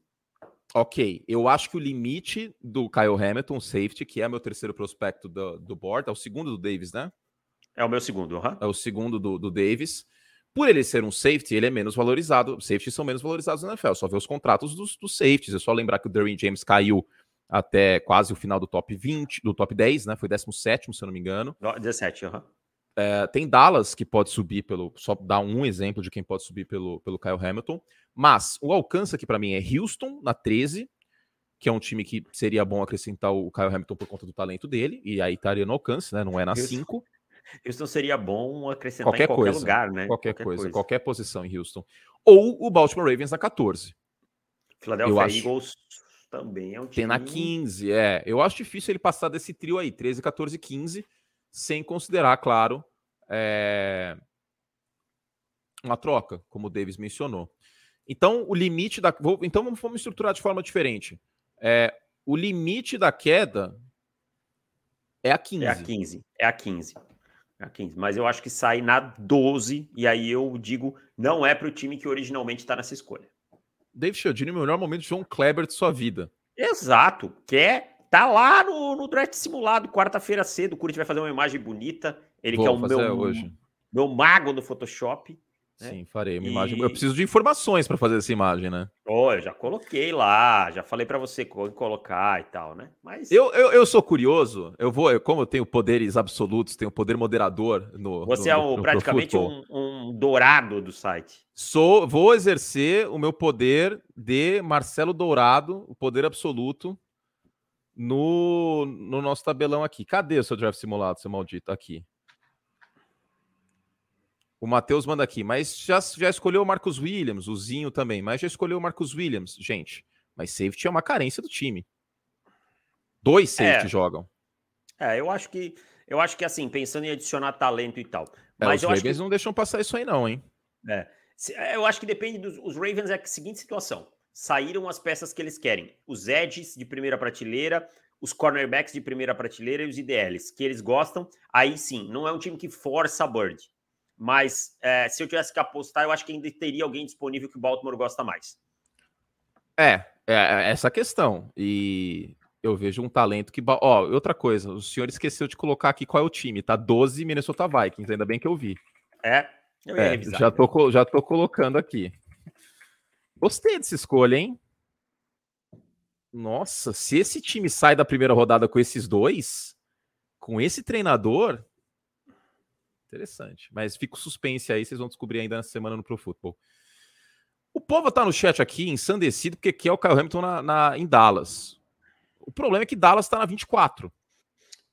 Ok, eu acho que o limite do Kyle Hamilton, safety, que é meu terceiro prospecto do, do board, é o segundo do Davis, né? É o meu segundo, uhum. É o segundo do, do Davis. Por ele ser um safety, ele é menos valorizado. Safeties são menos valorizados na NFL. Só ver os contratos dos, dos safeties. É só lembrar que o Derwin James caiu até quase o final do top 20, do top 10, né? Foi 17, se eu não me engano. 17, aham. Uhum. É, tem Dallas que pode subir pelo. Só dar um exemplo de quem pode subir pelo, pelo Kyle Hamilton. Mas o alcance aqui para mim é Houston na 13, que é um time que seria bom acrescentar o Kyle Hamilton por conta do talento dele. E aí estaria no alcance, né? Não é na 5. Houston seria bom acrescentar qualquer em qualquer coisa, lugar, né? Qualquer, qualquer coisa, coisa, qualquer posição em Houston. Ou o Baltimore Ravens na 14. Philadelphia eu acho... Eagles também é um time. Tem na 15, é. Eu acho difícil ele passar desse trio aí, 13, 14, 15, sem considerar, claro, é... uma troca, como o Davis mencionou. Então, o limite da. Então, vamos estruturar de forma diferente. É, o limite da queda é a 15. É a 15. É a 15. A 15. Mas eu acho que sai na 12, e aí eu digo, não é para o time que originalmente está nessa escolha. Dave Chiodini, o melhor momento de João Kleber de sua vida. Exato. Quer tá lá no, no draft simulado, quarta-feira cedo. O Curitiba vai fazer uma imagem bonita. Ele Vou que é o meu, hoje. meu mago do Photoshop. Né? Sim, farei uma e... imagem. Eu preciso de informações para fazer essa imagem, né? Oh, eu já coloquei lá, já falei para você colocar e tal, né? Mas eu, eu, eu, sou curioso. Eu vou, eu, como eu tenho poderes absolutos, tenho poder moderador no. Você no, é no, praticamente um, um, dourado do site. Sou, vou exercer o meu poder de Marcelo Dourado, o poder absoluto, no, no nosso tabelão aqui. Cadê o seu draft simulado, seu maldito? Aqui. O Matheus manda aqui, mas já, já escolheu o Marcos Williams, o Zinho também, mas já escolheu o Marcos Williams. Gente, mas safety é uma carência do time. Dois safety é. jogam. É, eu acho que eu acho que assim, pensando em adicionar talento e tal. É, mas os eu Ravens que... não deixam passar isso aí, não, hein? É. é. Eu acho que depende dos os Ravens é a seguinte situação. Saíram as peças que eles querem. Os edges de primeira prateleira, os cornerbacks de primeira prateleira e os IDLs, que eles gostam. Aí sim, não é um time que força a Bird. Mas é, se eu tivesse que apostar, eu acho que ainda teria alguém disponível que o Baltimore gosta mais. É, é, é essa questão. E eu vejo um talento que. Ó, outra coisa, o senhor esqueceu de colocar aqui qual é o time, tá? 12 Minnesota Vikings, ainda bem que eu vi. É, eu ia é, revisar, já, tô, já tô colocando aqui. Gostei dessa escolha, hein? Nossa, se esse time sai da primeira rodada com esses dois, com esse treinador, Interessante. Mas fica o suspense aí, vocês vão descobrir ainda nessa semana no Pro Football. O povo tá no chat aqui ensandecido porque quer o Kyle Hamilton na, na, em Dallas. O problema é que Dallas está na 24.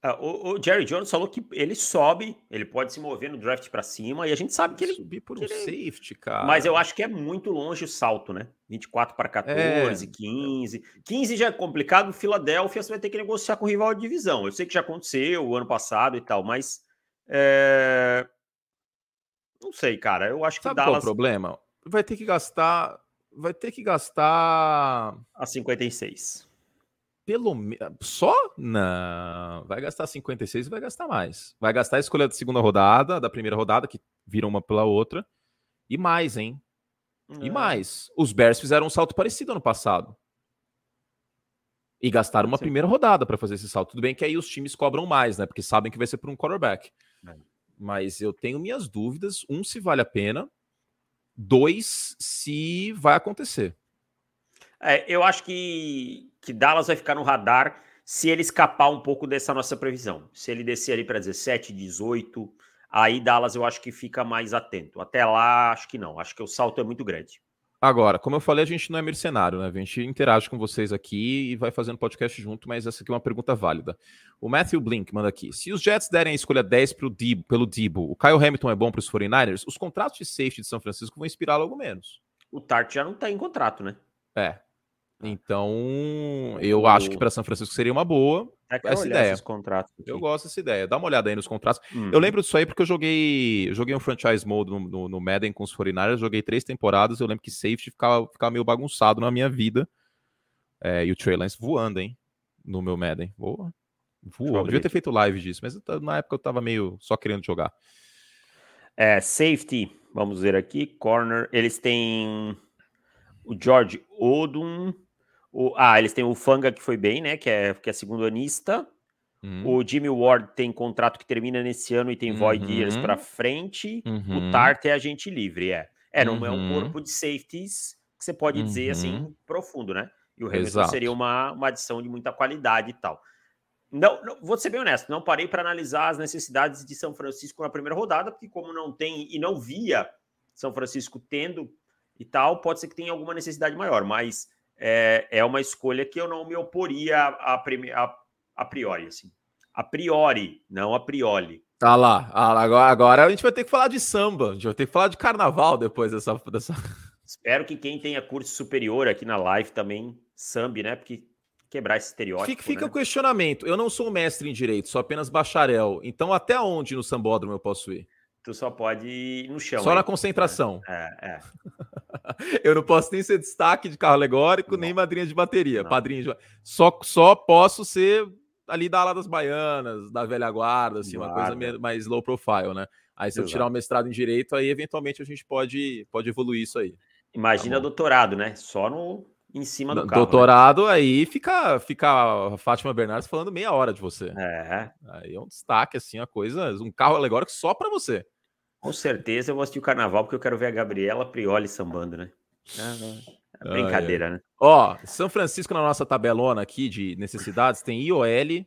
Ah, o, o, Jerry Jones falou que ele sobe, ele pode se mover no draft para cima, e a gente sabe que ele. Subir por um ele... safety, cara. Mas eu acho que é muito longe o salto, né? 24 para 14, é. 15. 15 já é complicado. Filadélfia você vai ter que negociar com o rival de divisão. Eu sei que já aconteceu o ano passado e tal, mas é... Não sei, cara. Eu acho que Sabe Dallas... qual é o problema? Vai ter que gastar. Vai ter que gastar. A 56. Pelo menos. Só? Não. Vai gastar 56 e vai gastar mais. Vai gastar a escolha da segunda rodada, da primeira rodada, que vira uma pela outra. E mais, hein? É. E mais. Os Bears fizeram um salto parecido ano passado. E gastaram uma Sim. primeira rodada para fazer esse salto. Tudo bem que aí os times cobram mais, né? Porque sabem que vai ser por um quarterback. É. Mas eu tenho minhas dúvidas. Um, se vale a pena. Dois, se vai acontecer. É, eu acho que, que Dallas vai ficar no radar se ele escapar um pouco dessa nossa previsão. Se ele descer ali para 17, 18, aí Dallas eu acho que fica mais atento. Até lá, acho que não. Acho que o salto é muito grande. Agora, como eu falei, a gente não é mercenário, né? A gente interage com vocês aqui e vai fazendo podcast junto, mas essa aqui é uma pergunta válida. O Matthew Blink manda aqui: se os Jets derem a escolha 10 pro Debo, pelo Debo, o Kyle Hamilton é bom para os 49ers, os contratos de safety de São Francisco vão inspirar logo menos. O Tart já não tá em contrato, né? É. Então, eu acho que para São Francisco seria uma boa é essa ideia. Eu gosto dessa ideia. Dá uma olhada aí nos contratos. Uhum. Eu lembro disso aí porque eu joguei, eu joguei um franchise mode no, no, no Madden com os 49ers, joguei três temporadas. Eu lembro que safety ficava, ficava meio bagunçado na minha vida. É, e o Trey Lance voando, hein? No meu Madden. Boa. Voou. Devia ter feito live disso, mas na época eu tava meio só querendo jogar. É, safety, vamos ver aqui. Corner, eles têm o George Odum. O, ah, eles têm o Fanga, que foi bem, né? Que é, que é segundo anista. Uhum. O Jimmy Ward tem contrato que termina nesse ano e tem uhum. void years para frente. Uhum. O Tart é agente livre, é. É, não é um uhum. corpo de safeties que você pode dizer assim, uhum. profundo, né? E o Hamilton seria uma, uma adição de muita qualidade e tal. Não, não, vou ser bem honesto, não parei para analisar as necessidades de São Francisco na primeira rodada, porque como não tem e não via São Francisco tendo e tal, pode ser que tenha alguma necessidade maior, mas é, é uma escolha que eu não me oporia a, a, a priori, assim. A priori, não a priori. Tá lá. Ah, agora, agora a gente vai ter que falar de samba, a gente vai ter que falar de carnaval depois dessa. dessa... Espero que quem tenha curso superior aqui na live também sambe, né? Porque quebrar esse estereótipo. Fica, fica né? o questionamento. Eu não sou mestre em direito, sou apenas bacharel. Então, até onde no sambódromo eu posso ir? Tu só pode ir no chão. Só aí. na concentração. É, é. eu não posso nem ser destaque de carro alegórico, não. nem madrinha de bateria. Não. Padrinho de... Só, só posso ser ali da ala das baianas, da velha guarda, assim, guarda. uma coisa mais low profile, né? Aí se Exato. eu tirar o mestrado em direito, aí eventualmente a gente pode, pode evoluir isso aí. Imagina tá doutorado, né? Só no em cima do carro. Né? Doutorado, né? aí fica, fica a Fátima Bernardes falando meia hora de você. É. Aí é um destaque, assim, a coisa, um carro alegórico só para você. Com certeza eu vou assistir o carnaval porque eu quero ver a Gabriela Prioli sambando, né? É, brincadeira, ah, é. né? Ó, São Francisco na nossa tabelona aqui de necessidades tem IOL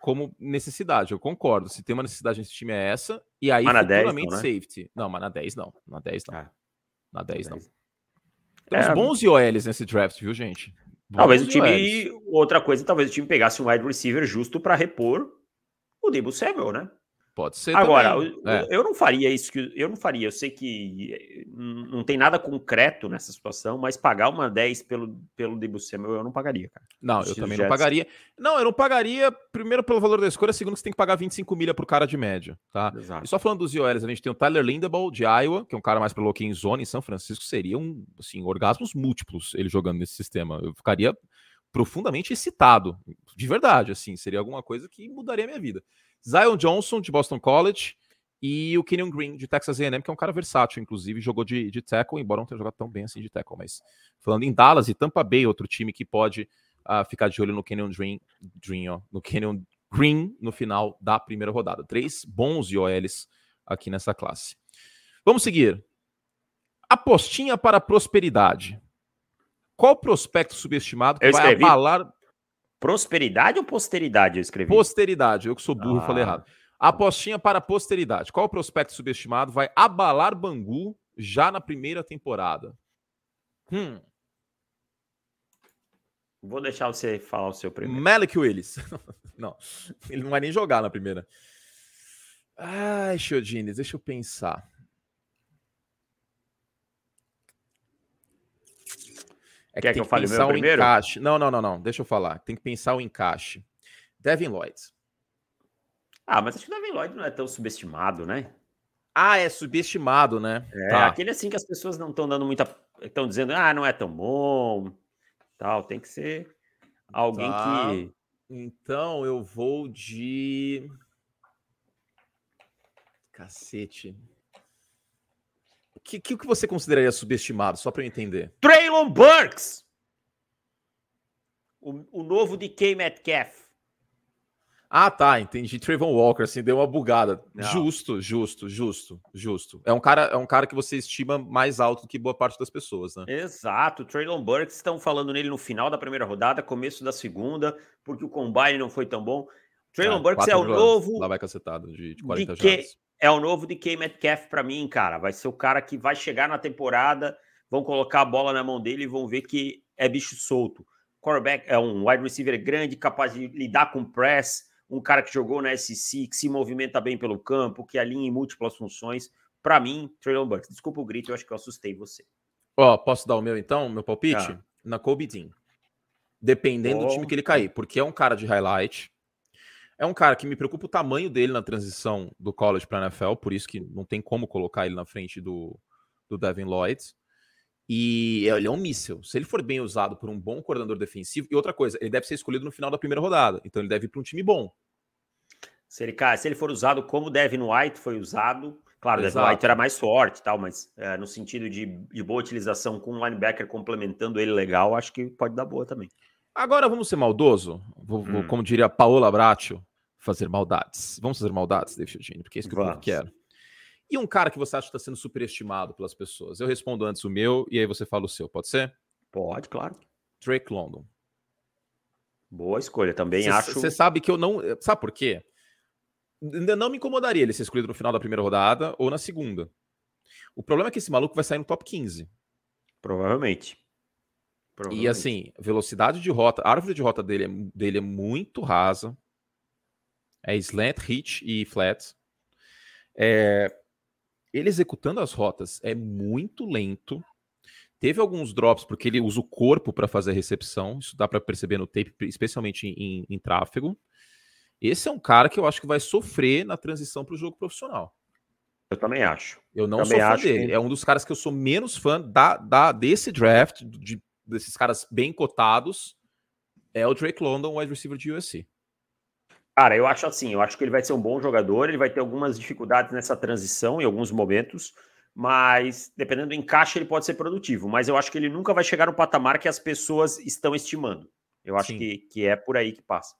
como necessidade, eu concordo. Se tem uma necessidade nesse time é essa, e aí mas futuramente 10, não, né? safety. Não, mas na 10 não. Na 10 não. Ah, na 10 não. Temos é... bons IOLs nesse draft, viu, gente? Bons talvez o time. IOLs. Outra coisa, talvez o time pegasse um wide receiver justo para repor o Debo Samuel, né? Pode ser. Agora, eu, é. eu, não faria isso que eu não faria. Eu sei que eh, não tem nada concreto nessa situação, mas pagar uma 10 pelo, pelo Samuel eu não pagaria, cara. Não, eu também não pagaria. Não, eu não pagaria, primeiro, pelo valor da escolha, segundo, que você tem que pagar 25 milha pro cara de média, tá? Exato. E só falando dos IOLs, a gente tem o Tyler Lindebaugh, de Iowa, que é um cara mais pelo em zone em São Francisco, seria um, assim, orgasmos múltiplos ele jogando nesse sistema. Eu ficaria profundamente excitado, de verdade, assim, seria alguma coisa que mudaria a minha vida. Zion Johnson, de Boston College, e o Kenyon Green, de Texas A&M, que é um cara versátil, inclusive, jogou de, de tackle, embora não tenha jogado tão bem assim de tackle, mas falando em Dallas e Tampa Bay, outro time que pode uh, ficar de olho no Kenyon Green, Green ó, no Kenyon Green no final da primeira rodada. Três bons IOLs aqui nessa classe. Vamos seguir. Apostinha para prosperidade. Qual prospecto subestimado que vai abalar Prosperidade ou posteridade eu escrevi? Posteridade, eu que sou burro, ah. falei errado. Apostinha para posteridade. Qual prospecto subestimado vai abalar Bangu já na primeira temporada? Hum. Vou deixar você falar o seu primeiro. Malik Willis. não, ele não vai nem jogar na primeira. Ai, Chodines, deixa eu pensar. É Quer que, que eu fale o primeiro? Encaixe. Não, não, não, não. Deixa eu falar. Tem que pensar o encaixe. Devin Lloyd. Ah, mas acho que o Devin Lloyd não é tão subestimado, né? Ah, é subestimado, né? É, tá. aquele assim que as pessoas não estão dando muita. Estão dizendo, ah, não é tão bom. Tal. Tem que ser alguém tá. que. Então eu vou de. Cacete que, que, que você consideraria subestimado, só para eu entender? Traylon Burks! O, o novo de K. Metcalf. Ah, tá, entendi. Trayvon Walker, assim, deu uma bugada. Não. Justo, justo, justo, justo. É um cara, é um cara que você estima mais alto do que boa parte das pessoas, né? Exato. Traylon Burks estão falando nele no final da primeira rodada, começo da segunda, porque o combine não foi tão bom. Traylon é, Burks é o novo. Lá vai cacetado de, de 40 de é o novo DK Metcalf para mim, cara. Vai ser o cara que vai chegar na temporada, vão colocar a bola na mão dele e vão ver que é bicho solto. Quarterback é um wide receiver grande, capaz de lidar com press, um cara que jogou na SEC, que se movimenta bem pelo campo, que alinha em múltiplas funções. Para mim, Traylon Burks. Desculpa o grito, eu acho que eu assustei você. Ó, posso dar o meu então, meu palpite? Ah. na Kobe Dean. Dependendo oh. do time que ele cair. Porque é um cara de highlight. É um cara que me preocupa o tamanho dele na transição do college para NFL, por isso que não tem como colocar ele na frente do, do Devin Lloyd. E ele é um míssil. Se ele for bem usado por um bom coordenador defensivo, e outra coisa, ele deve ser escolhido no final da primeira rodada, então ele deve ir para um time bom. Se ele, se ele for usado como o Devin White foi usado, claro, o Devin White era mais forte tal, mas é, no sentido de, de boa utilização com um linebacker complementando ele legal, acho que pode dar boa também. Agora vamos ser maldoso, vou, hum. como diria Paola Bracho, fazer maldades. Vamos fazer maldades, David Chiodini, porque é isso que eu quero. E um cara que você acha que está sendo superestimado pelas pessoas? Eu respondo antes o meu e aí você fala o seu, pode ser? Pode, claro. Drake London. Boa escolha, também cê, acho. Você sabe que eu não. Sabe por quê? ainda não me incomodaria ele ser escolhido no final da primeira rodada ou na segunda. O problema é que esse maluco vai sair no top 15. Provavelmente. E assim, velocidade de rota, a árvore de rota dele é, dele é muito rasa. É slant, hit e flat. É, ele executando as rotas é muito lento. Teve alguns drops porque ele usa o corpo para fazer a recepção. Isso dá para perceber no tape, especialmente em, em tráfego. Esse é um cara que eu acho que vai sofrer na transição para o jogo profissional. Eu também acho. Eu não sou fã dele. Que... É um dos caras que eu sou menos fã da, da, desse draft, de, desses caras bem cotados. É o Drake London, wide receiver de USC. Cara, eu acho assim, eu acho que ele vai ser um bom jogador, ele vai ter algumas dificuldades nessa transição em alguns momentos, mas dependendo do encaixe ele pode ser produtivo, mas eu acho que ele nunca vai chegar no patamar que as pessoas estão estimando. Eu acho que, que é por aí que passa.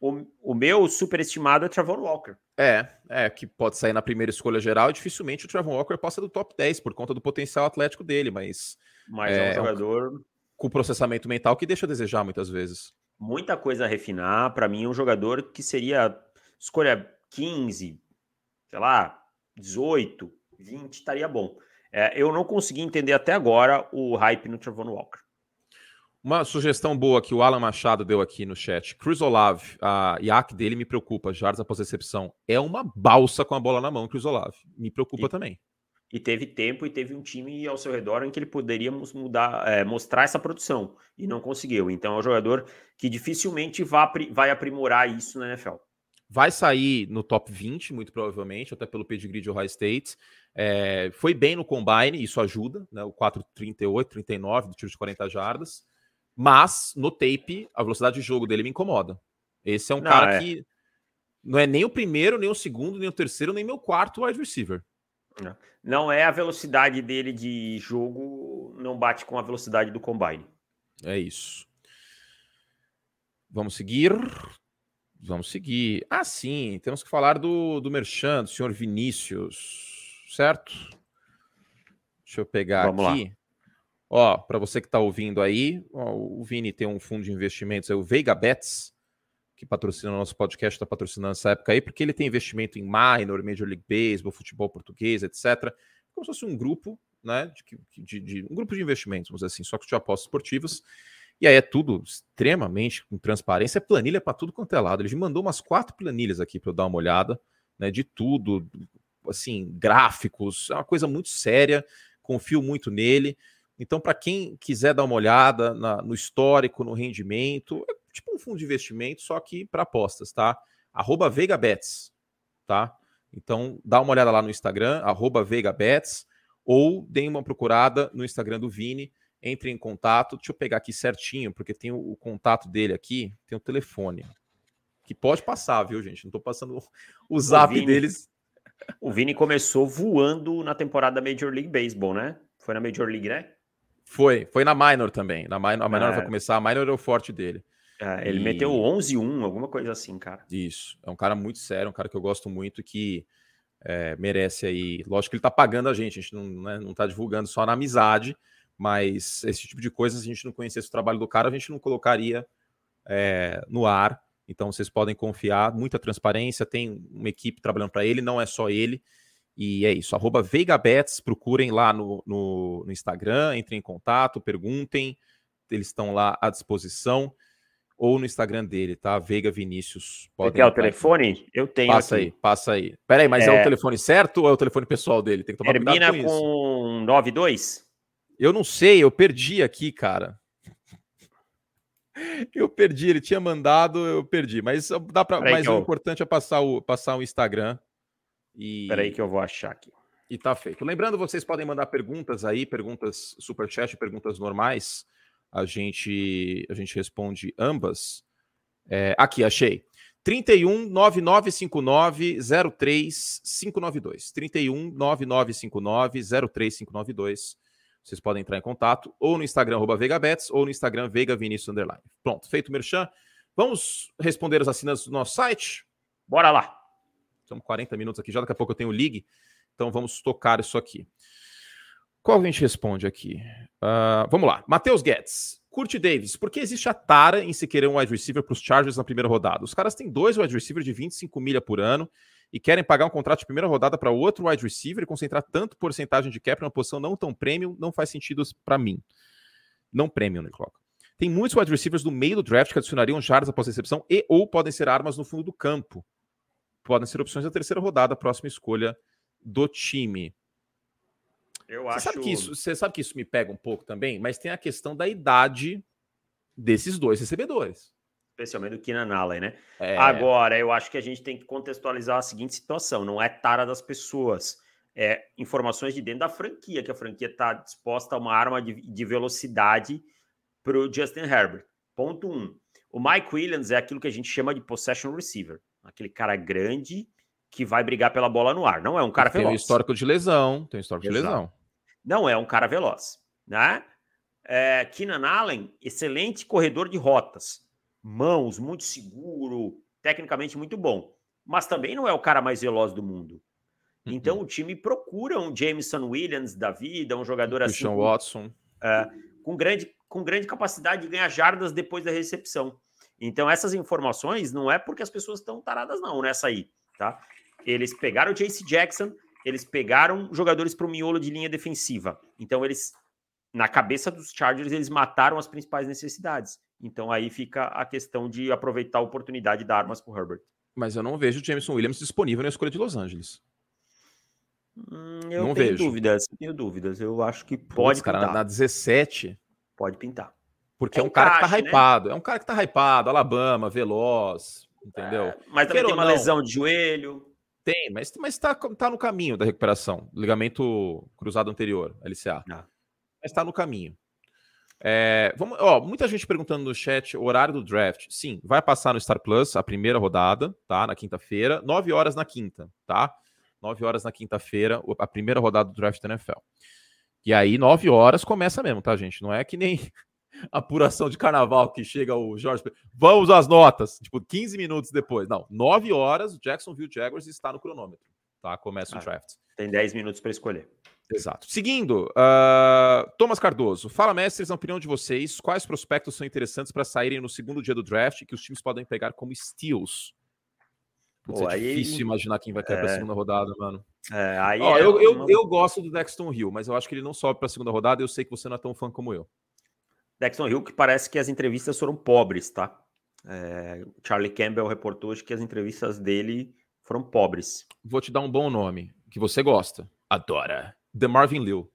O, o meu superestimado é Travon Walker. É, é, que pode sair na primeira escolha geral e dificilmente o Travon Walker passa do top 10 por conta do potencial atlético dele, mas. Mas é, é um jogador. Com processamento mental que deixa a desejar muitas vezes. Muita coisa a refinar. Para mim, um jogador que seria escolha 15, sei lá, 18, 20, estaria bom. É, eu não consegui entender até agora o hype no Travon Walker. Uma sugestão boa que o Alan Machado deu aqui no chat. Chris Olave, a IAC dele me preocupa, jardas após recepção. É uma balsa com a bola na mão, Chris Olave. Me preocupa e, também. E teve tempo e teve um time ao seu redor em que ele poderia mudar, é, mostrar essa produção. E não conseguiu. Então é um jogador que dificilmente vai aprimorar isso na NFL. Vai sair no top 20, muito provavelmente, até pelo pedigree de Ohio State. É, foi bem no combine, isso ajuda, né? O 4,38, 39 do tiro de 40 jardas. Mas no tape, a velocidade de jogo dele me incomoda. Esse é um não, cara é. que não é nem o primeiro, nem o segundo, nem o terceiro, nem meu quarto wide receiver. Não é a velocidade dele de jogo, não bate com a velocidade do combine. É isso. Vamos seguir. Vamos seguir. Ah, sim, temos que falar do, do Merchan, do senhor Vinícius, certo? Deixa eu pegar Vamos aqui. Lá. Ó, para você que está ouvindo aí, ó, o Vini tem um fundo de investimentos, é o Veiga Bets, que patrocina o nosso podcast, está patrocinando essa época aí, porque ele tem investimento em minor, Major League Baseball, futebol português, etc. Como se fosse um grupo, né? De, de, de um grupo de investimentos, vamos dizer assim, só que de apostas esportivas. E aí é tudo extremamente com transparência, é planilha para tudo quanto é lado. Ele me mandou umas quatro planilhas aqui para eu dar uma olhada, né? De tudo, assim, gráficos, é uma coisa muito séria, confio muito nele. Então, para quem quiser dar uma olhada na, no histórico, no rendimento, é tipo um fundo de investimento, só que para apostas, tá? Arroba VegaBets, tá? Então, dá uma olhada lá no Instagram, arroba VegaBets, ou dê uma procurada no Instagram do Vini, entre em contato. Deixa eu pegar aqui certinho, porque tem o, o contato dele aqui, tem o telefone. Que pode passar, viu, gente? Não estou passando o zap o Vini, deles. O Vini começou voando na temporada Major League Baseball, né? Foi na Major League, né? Foi, foi na minor também. Na minor, a minor é. vai começar, a minor é o forte dele. É, ele e... meteu 11-1, alguma coisa assim, cara. Isso, é um cara muito sério, um cara que eu gosto muito que é, merece aí. Lógico que ele tá pagando a gente, a gente não, né, não tá divulgando só na amizade, mas esse tipo de coisa, se a gente não conhecesse o trabalho do cara, a gente não colocaria é, no ar. Então vocês podem confiar, muita transparência, tem uma equipe trabalhando para ele, não é só ele. E é isso, arroba VeigaBets, procurem lá no, no, no, Instagram, entrem em contato, perguntem, eles estão lá à disposição, ou no Instagram dele, tá? Veiga Vinícius. Você quer o telefone? Aqui. Eu tenho Passa aqui. aí, passa aí. Peraí, mas é... é... o telefone certo ou é o telefone pessoal dele? Tem que tomar Termina com, com 92? Eu não sei, eu perdi aqui, cara. Eu perdi, ele tinha mandado, eu perdi. Mas dá para. Mas o eu... importante é passar o, passar o Instagram. E... Peraí que eu vou achar aqui. E tá feito. Lembrando, vocês podem mandar perguntas aí, perguntas superchat, perguntas normais. A gente, a gente responde ambas. É, aqui, achei. 31 9959 03592. 31 9959 03592. Vocês podem entrar em contato ou no Instagram VegaBets ou no Instagram Veiga Vinícius Underline. Pronto, feito o merchan. Vamos responder os assinantes do nosso site? Bora lá. Estamos 40 minutos aqui, já daqui a pouco eu tenho o League. Então vamos tocar isso aqui. Qual a gente responde aqui? Uh, vamos lá. Matheus Guedes. Curte Davis, por que existe a tara em se querer um wide receiver para os Chargers na primeira rodada? Os caras têm dois wide receivers de 25 milha por ano e querem pagar um contrato de primeira rodada para outro wide receiver e concentrar tanto porcentagem de cap numa posição não tão premium, não faz sentido para mim. Não premium, né, coloca. Tem muitos wide receivers do meio do draft que adicionariam jardas após recepção e ou podem ser armas no fundo do campo. Podem ser opções da terceira rodada, próxima escolha do time. Eu você acho. Sabe que isso, você sabe que isso me pega um pouco também, mas tem a questão da idade desses dois recebedores. Especialmente do Keenan Allen, né? É... Agora, eu acho que a gente tem que contextualizar a seguinte situação: não é tara das pessoas, é informações de dentro da franquia, que a franquia está disposta a uma arma de, de velocidade para o Justin Herbert. Ponto um. O Mike Williams é aquilo que a gente chama de possession receiver, aquele cara grande que vai brigar pela bola no ar. Não é um cara tem veloz. Tem um histórico de lesão, tem um histórico Exato. de lesão. Não é um cara veloz, né? É, Keenan Allen, excelente corredor de rotas. Mãos, muito seguro, tecnicamente muito bom. Mas também não é o cara mais veloz do mundo. Uhum. Então o time procura um Jameson Williams da vida, um jogador assim. Christian Watson. É, com, grande, com grande capacidade de ganhar jardas depois da recepção. Então essas informações não é porque as pessoas estão taradas não nessa aí, tá? Eles pegaram o Jace Jackson, eles pegaram jogadores para o miolo de linha defensiva. Então, eles, na cabeça dos Chargers, eles mataram as principais necessidades. Então, aí fica a questão de aproveitar a oportunidade de dar armas para Herbert. Mas eu não vejo o Jameson Williams disponível na escolha de Los Angeles. Hum, eu não tenho vejo. dúvidas, tenho dúvidas. Eu acho que pode Puts, cara, na 17. Pode pintar. Porque é, é um, cara que tá né? hypado. É um cara que tá hypado, Alabama, veloz, entendeu? É, mas também tem uma não, lesão de joelho. Tem, mas, mas tá, tá no caminho da recuperação. Ligamento cruzado anterior, LCA. Ah. Mas tá no caminho. É, vamos, ó, muita gente perguntando no chat o horário do draft. Sim, vai passar no Star Plus a primeira rodada, tá? Na quinta-feira, 9 horas na quinta, tá? 9 horas na quinta-feira, a primeira rodada do draft da NFL. E aí, 9 horas começa mesmo, tá, gente? Não é que nem apuração de carnaval que chega o Jorge. Vamos às notas. Tipo, 15 minutos depois. Não, 9 horas, o Jacksonville Jaguars está no cronômetro. Tá? Começa ah, o draft. Tem 10 minutos para escolher. Exato. Seguindo, uh, Thomas Cardoso. Fala, mestres, na opinião de vocês, quais prospectos são interessantes para saírem no segundo dia do draft que os times podem pegar como steals? Putz, Pô, é aí... difícil imaginar quem vai cair é... para a segunda rodada, mano. É, aí Ó, é eu, eu, eu, gosto do Dexton Hill, mas eu acho que ele não sobe para a segunda rodada. Eu sei que você não é tão fã como eu. Dexon Hill, que parece que as entrevistas foram pobres, tá? É, Charlie Campbell reportou hoje que as entrevistas dele foram pobres. Vou te dar um bom nome, que você gosta. Adora. The Marvin Liu.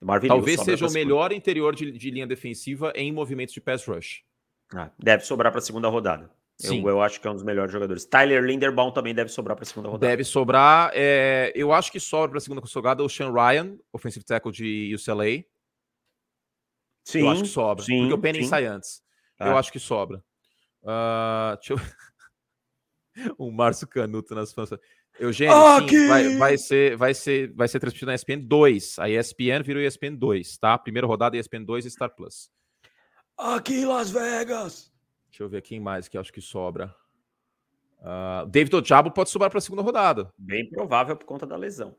The Marvin Talvez Liu seja o melhor interior de, de, linha defensiva em movimentos de pass rush. Ah, deve sobrar para a segunda rodada. Sim. Eu, eu, acho que é um dos melhores jogadores. Tyler Linderbaum também deve sobrar para a segunda rodada. Deve sobrar. É, eu acho que sobra para a segunda rodada o Sean Ryan, offensive tackle de UCLA. Sim, eu acho que sobra. Sim, porque o Penny sim. sai antes. Ah. Eu acho que sobra. Uh, deixa eu... o Márcio Canuto nas fãs. Eugênio, sim, vai, vai, ser, vai, ser, vai ser transmitido na ESPN 2. A ESPN virou ESPN 2, tá? Primeira rodada ESPN 2 e Star Plus. Aqui em Las Vegas. Deixa eu ver quem mais que acho que sobra. Uh, David Ojabo pode sobrar para a segunda rodada. Bem provável por conta da lesão.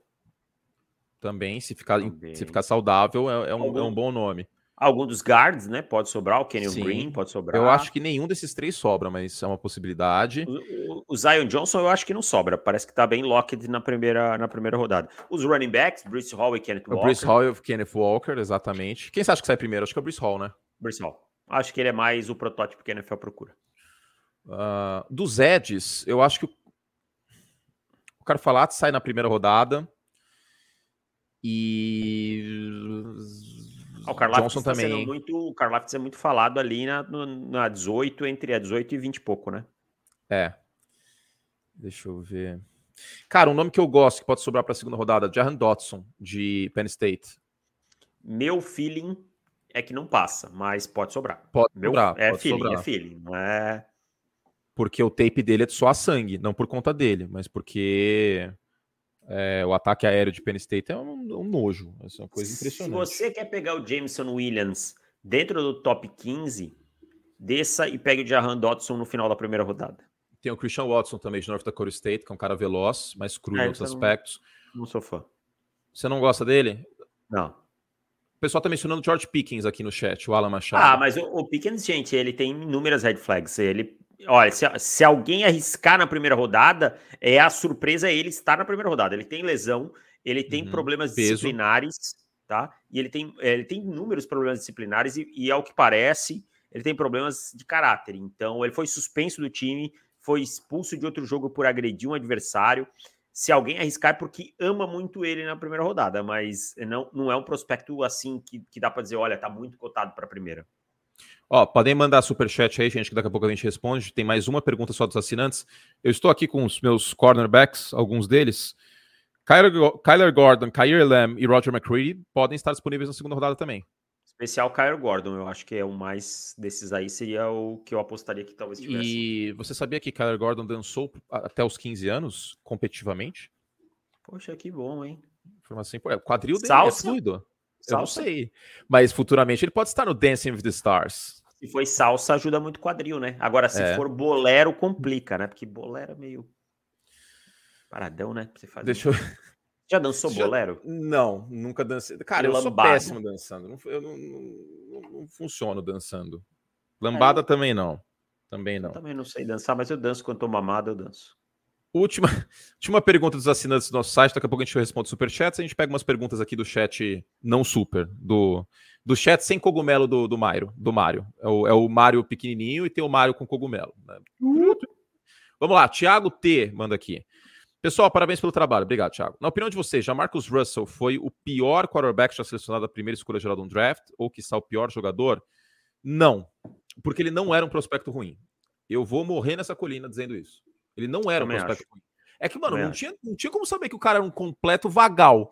Também, se ficar, Também. Se ficar saudável, é, é, um, é um bom nome. Algum dos guards, né? Pode sobrar, o Kenyon Sim. Green pode sobrar. Eu acho que nenhum desses três sobra, mas é uma possibilidade. O, o, o Zion Johnson eu acho que não sobra. Parece que tá bem locked na primeira, na primeira rodada. Os running backs, Bruce Hall e Kenneth Walker. O Bruce Hall e Kenneth Walker, exatamente. Quem você acha que sai primeiro? Acho que é o Bruce Hall, né? Bruce Hall. Acho que ele é mais o protótipo que a NFL procura. Uh, dos Eds, eu acho que o, o Carfalat sai na primeira rodada. E O Johnson tá também. Muito, o Karlaftis é muito falado ali na, na 18, entre a 18 e 20 e pouco, né? É. Deixa eu ver. Cara, um nome que eu gosto, que pode sobrar para a segunda rodada, Jahan Dotson, de Penn State. Meu feeling é que não passa, mas pode sobrar. Pode Meu, sobrar. É pode feeling, sobrar. é feeling, não é. Porque o tape dele é só a sangue, não por conta dele, mas porque é, o ataque aéreo de Penn State é um, um nojo. É uma coisa impressionante. Se você quer pegar o Jameson Williams dentro do top 15, desça e pegue o Jahan Dodson no final da primeira rodada. Tem o Christian Watson também, de North Dakota State, que é um cara veloz, mais cru é, em outros aspectos. Não, sou fã. Você não gosta dele? Não. O pessoal tá mencionando o George Pickens aqui no chat, o Alan Machado. Ah, mas o, o Pickens, gente, ele tem inúmeras red flags. Ele, olha, se, se, alguém arriscar na primeira rodada, é a surpresa ele estar na primeira rodada. Ele tem lesão, ele tem uhum, problemas peso. disciplinares, tá? E ele tem, ele tem inúmeros problemas disciplinares e, e, ao que parece, ele tem problemas de caráter. Então, ele foi suspenso do time, foi expulso de outro jogo por agredir um adversário se alguém arriscar é porque ama muito ele na primeira rodada, mas não, não é um prospecto assim que, que dá para dizer, olha, tá muito cotado para a primeira. Ó, podem mandar super chat aí, gente, que daqui a pouco a gente responde. Tem mais uma pergunta só dos assinantes. Eu estou aqui com os meus cornerbacks, alguns deles. Kyler, Kyler Gordon, Kyrie Lamb e Roger McCready podem estar disponíveis na segunda rodada também. Especial Kyler Gordon, eu acho que é o mais desses aí, seria o que eu apostaria que talvez tivesse. E você sabia que Kyler Gordon dançou até os 15 anos, competitivamente? Poxa, que bom, hein? Informação assim, o quadril dele Salsa? é fluido. Salsa? Eu não sei. Mas futuramente ele pode estar no Dancing with the Stars. Se foi salsa, ajuda muito o quadril, né? Agora, se é. for bolero, complica, né? Porque bolero é meio paradão, né? Pra você fazer. Deixa eu. Já dançou Já... bolero? Não, nunca dancei. Cara, eu sou péssimo dançando. Não, eu não, não, não funciono dançando. Lambada é. também não. Também não. Eu também não sei dançar, mas eu danço quando tô mamado, eu danço. Última, última pergunta dos assinantes do nosso site. Daqui a pouco a gente responde superchats. A gente pega umas perguntas aqui do chat não super, do, do chat sem cogumelo do, do Mário. Do Mário. É o, é o Mário pequenininho e tem o Mário com cogumelo. Né? Uhum. Vamos lá, Thiago T manda aqui. Pessoal, parabéns pelo trabalho. Obrigado, Thiago. Na opinião de vocês, já Marcus Russell foi o pior quarterback já selecionado da primeira escolha geral de um draft? Ou que está o pior jogador? Não, porque ele não era um prospecto ruim. Eu vou morrer nessa colina dizendo isso. Ele não era Também um prospecto ruim. É que, mano, não tinha, não tinha como saber que o cara era um completo vagal.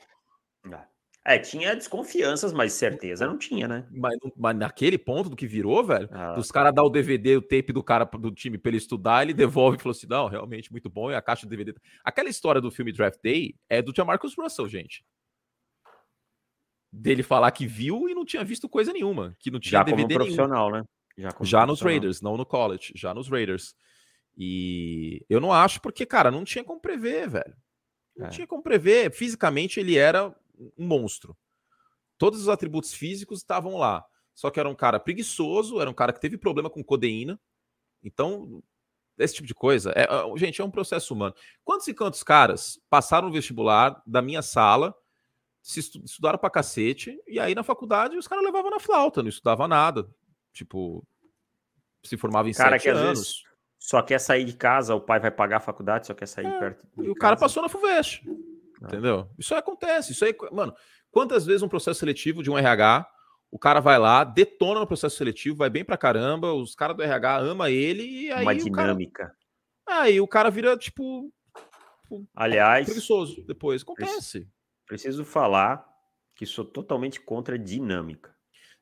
É. É, tinha desconfianças, mas certeza não tinha, né? Mas, mas naquele ponto do que virou, velho, ah. dos caras dar o DVD, o tape do cara do time pra ele estudar, ele devolve e falou assim: não, realmente muito bom, e a caixa de DVD. Aquela história do filme Draft Day é do Jamarcus Russell, gente. Dele falar que viu e não tinha visto coisa nenhuma, que não tinha já DVD como profissional, nenhum. né? Já, já nos Raiders, não no college, já nos Raiders. E eu não acho, porque, cara, não tinha como prever, velho. Não é. tinha como prever. Fisicamente, ele era um monstro. Todos os atributos físicos estavam lá. Só que era um cara preguiçoso, era um cara que teve problema com codeína. Então, esse tipo de coisa, é, gente, é um processo humano. Quantos e quantos caras passaram no vestibular da minha sala, se estudaram pra cacete, e aí na faculdade os caras levavam na flauta, não estudava nada. Tipo, se formava em cara sete anos. Só quer sair de casa, o pai vai pagar a faculdade, só quer sair é, perto. e o cara passou na FUVEST. Entendeu? Isso aí acontece. Isso aí, mano, quantas vezes um processo seletivo de um RH, o cara vai lá, detona no processo seletivo, vai bem pra caramba, os caras do RH ama ele e aí. Uma dinâmica. Cara, aí o cara vira, tipo. tipo Aliás. Preguiçoso depois. Acontece. Preciso, preciso falar que sou totalmente contra dinâmica.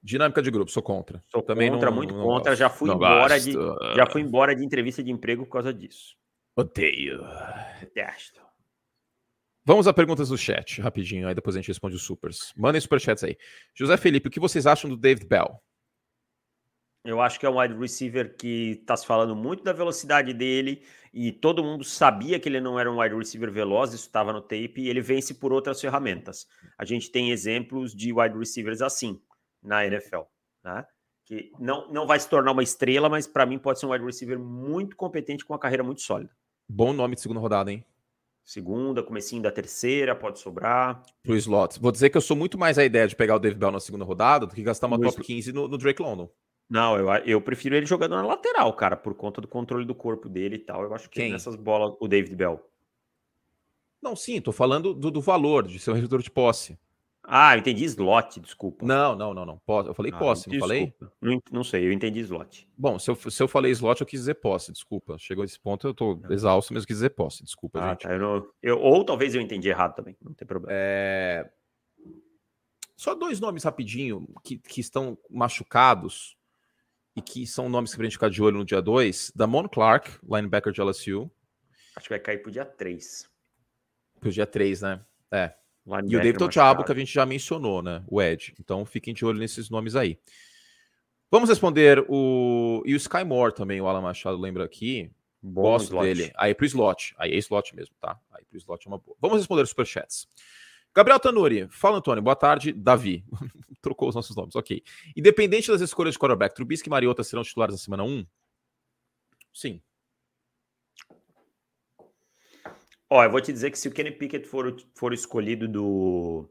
Dinâmica de grupo, sou contra. Sou Também contra, não, muito não contra. Gosto. Já fui não embora gosto. de, já fui embora de entrevista de emprego por causa disso. Odeio. Detesto. Vamos a perguntas do chat, rapidinho, aí depois a gente responde os supers. Mandem superchats aí. José Felipe, o que vocês acham do David Bell? Eu acho que é um wide receiver que está se falando muito da velocidade dele e todo mundo sabia que ele não era um wide receiver veloz, isso estava no tape, e ele vence por outras ferramentas. A gente tem exemplos de wide receivers assim na NFL, né? Que não, não vai se tornar uma estrela, mas para mim pode ser um wide receiver muito competente com uma carreira muito sólida. Bom nome de segunda rodada, hein? Segunda, comecinho da terceira, pode sobrar. Pro slot. Vou dizer que eu sou muito mais a ideia de pegar o David Bell na segunda rodada do que gastar uma top 15 no, no, Drake London. Não, eu, eu prefiro ele jogando na lateral, cara, por conta do controle do corpo dele e tal. Eu acho que Quem? nessas bolas, o David Bell. Não, sim, tô falando do, do valor, de ser um redutor de posse. Ah, eu entendi slot, desculpa. Não, não, não, não. Eu falei ah, posse, não falei? Não, não, sei, eu entendi slot. Bom, se eu, se eu falei slot, eu quis dizer posse, desculpa. Chegou a esse ponto, eu tô exausto, mas eu quis dizer posse, desculpa, ah, gente. Tá, eu não, eu, ou talvez eu entendi errado também, não tem problema. É... Só dois nomes rapidinho que, que estão machucados e que são nomes que a gente ficar de olho no dia 2. Damon Clark, linebacker de LSU. Acho que vai cair pro dia 3. Pro dia 3, né? É. E o David Ojabo, que a gente já mencionou, né? O Ed. Então fiquem de olho nesses nomes aí. Vamos responder o. E o Sky Moore também, o Alan Machado lembra aqui. Bom Gosto slot. dele. Aí pro slot. Aí é slot mesmo, tá? Aí pro slot é uma boa. Vamos responder os superchats. Gabriel Tanuri, fala Antônio, boa tarde. Davi, trocou os nossos nomes, ok. Independente das escolhas de quarterback, Trubisky e Mariota serão titulares na semana 1? Sim. Ó, eu vou te dizer que se o Kenny Pickett for, for escolhido do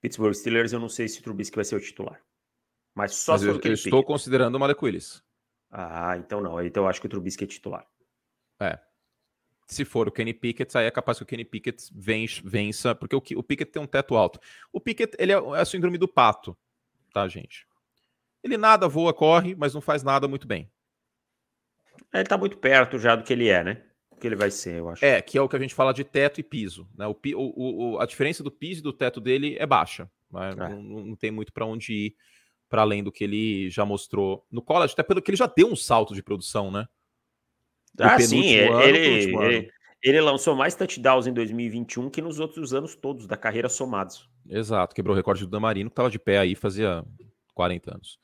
Pittsburgh Steelers, eu não sei se o Trubisky vai ser o titular. Mas só Mas se eu, eu estou considerando o Malek Willis. Ah, então não. Então eu acho que o Trubisky é titular. É se for o Kenny Pickett, aí é capaz que o Kenny Pickett vença, porque o, o Pickett tem um teto alto. O Pickett, ele é, é a síndrome do pato, tá, gente? Ele nada, voa, corre, mas não faz nada muito bem. Ele tá muito perto já do que ele é, né? Que ele vai ser, eu acho. É, que é o que a gente fala de teto e piso. Né? O, o, o a diferença do piso e do teto dele é baixa. Né? É. Não, não, tem muito para onde ir para além do que ele já mostrou no college, até pelo que ele já deu um salto de produção, né? Ah, sim, ano, ele, ele, ele, lançou mais touchdowns em 2021 que nos outros anos todos da carreira somados. Exato, quebrou o recorde do Damarino, que estava de pé aí fazia 40 anos.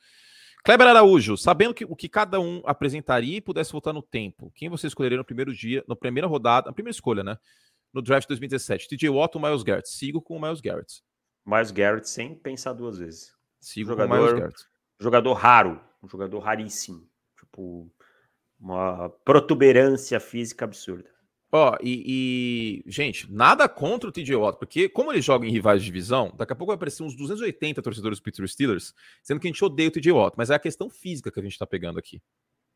Kleber Araújo, sabendo que, o que cada um apresentaria e pudesse voltar no tempo, quem você escolheria no primeiro dia, na primeira rodada, na primeira escolha, né? No draft 2017, TJ Watt ou Miles Garrett? Sigo com o Miles Garrett. Miles Garrett sem pensar duas vezes. Sigo jogador, com o Miles Garrett. Jogador raro, um jogador raríssimo. Tipo, uma protuberância física absurda. Ó, e, e, gente, nada contra o TJ Watt, porque como ele joga em rivais de divisão, daqui a pouco vai aparecer uns 280 torcedores do Pittsburgh Steelers, sendo que a gente odeia o TJ Watt, mas é a questão física que a gente tá pegando aqui.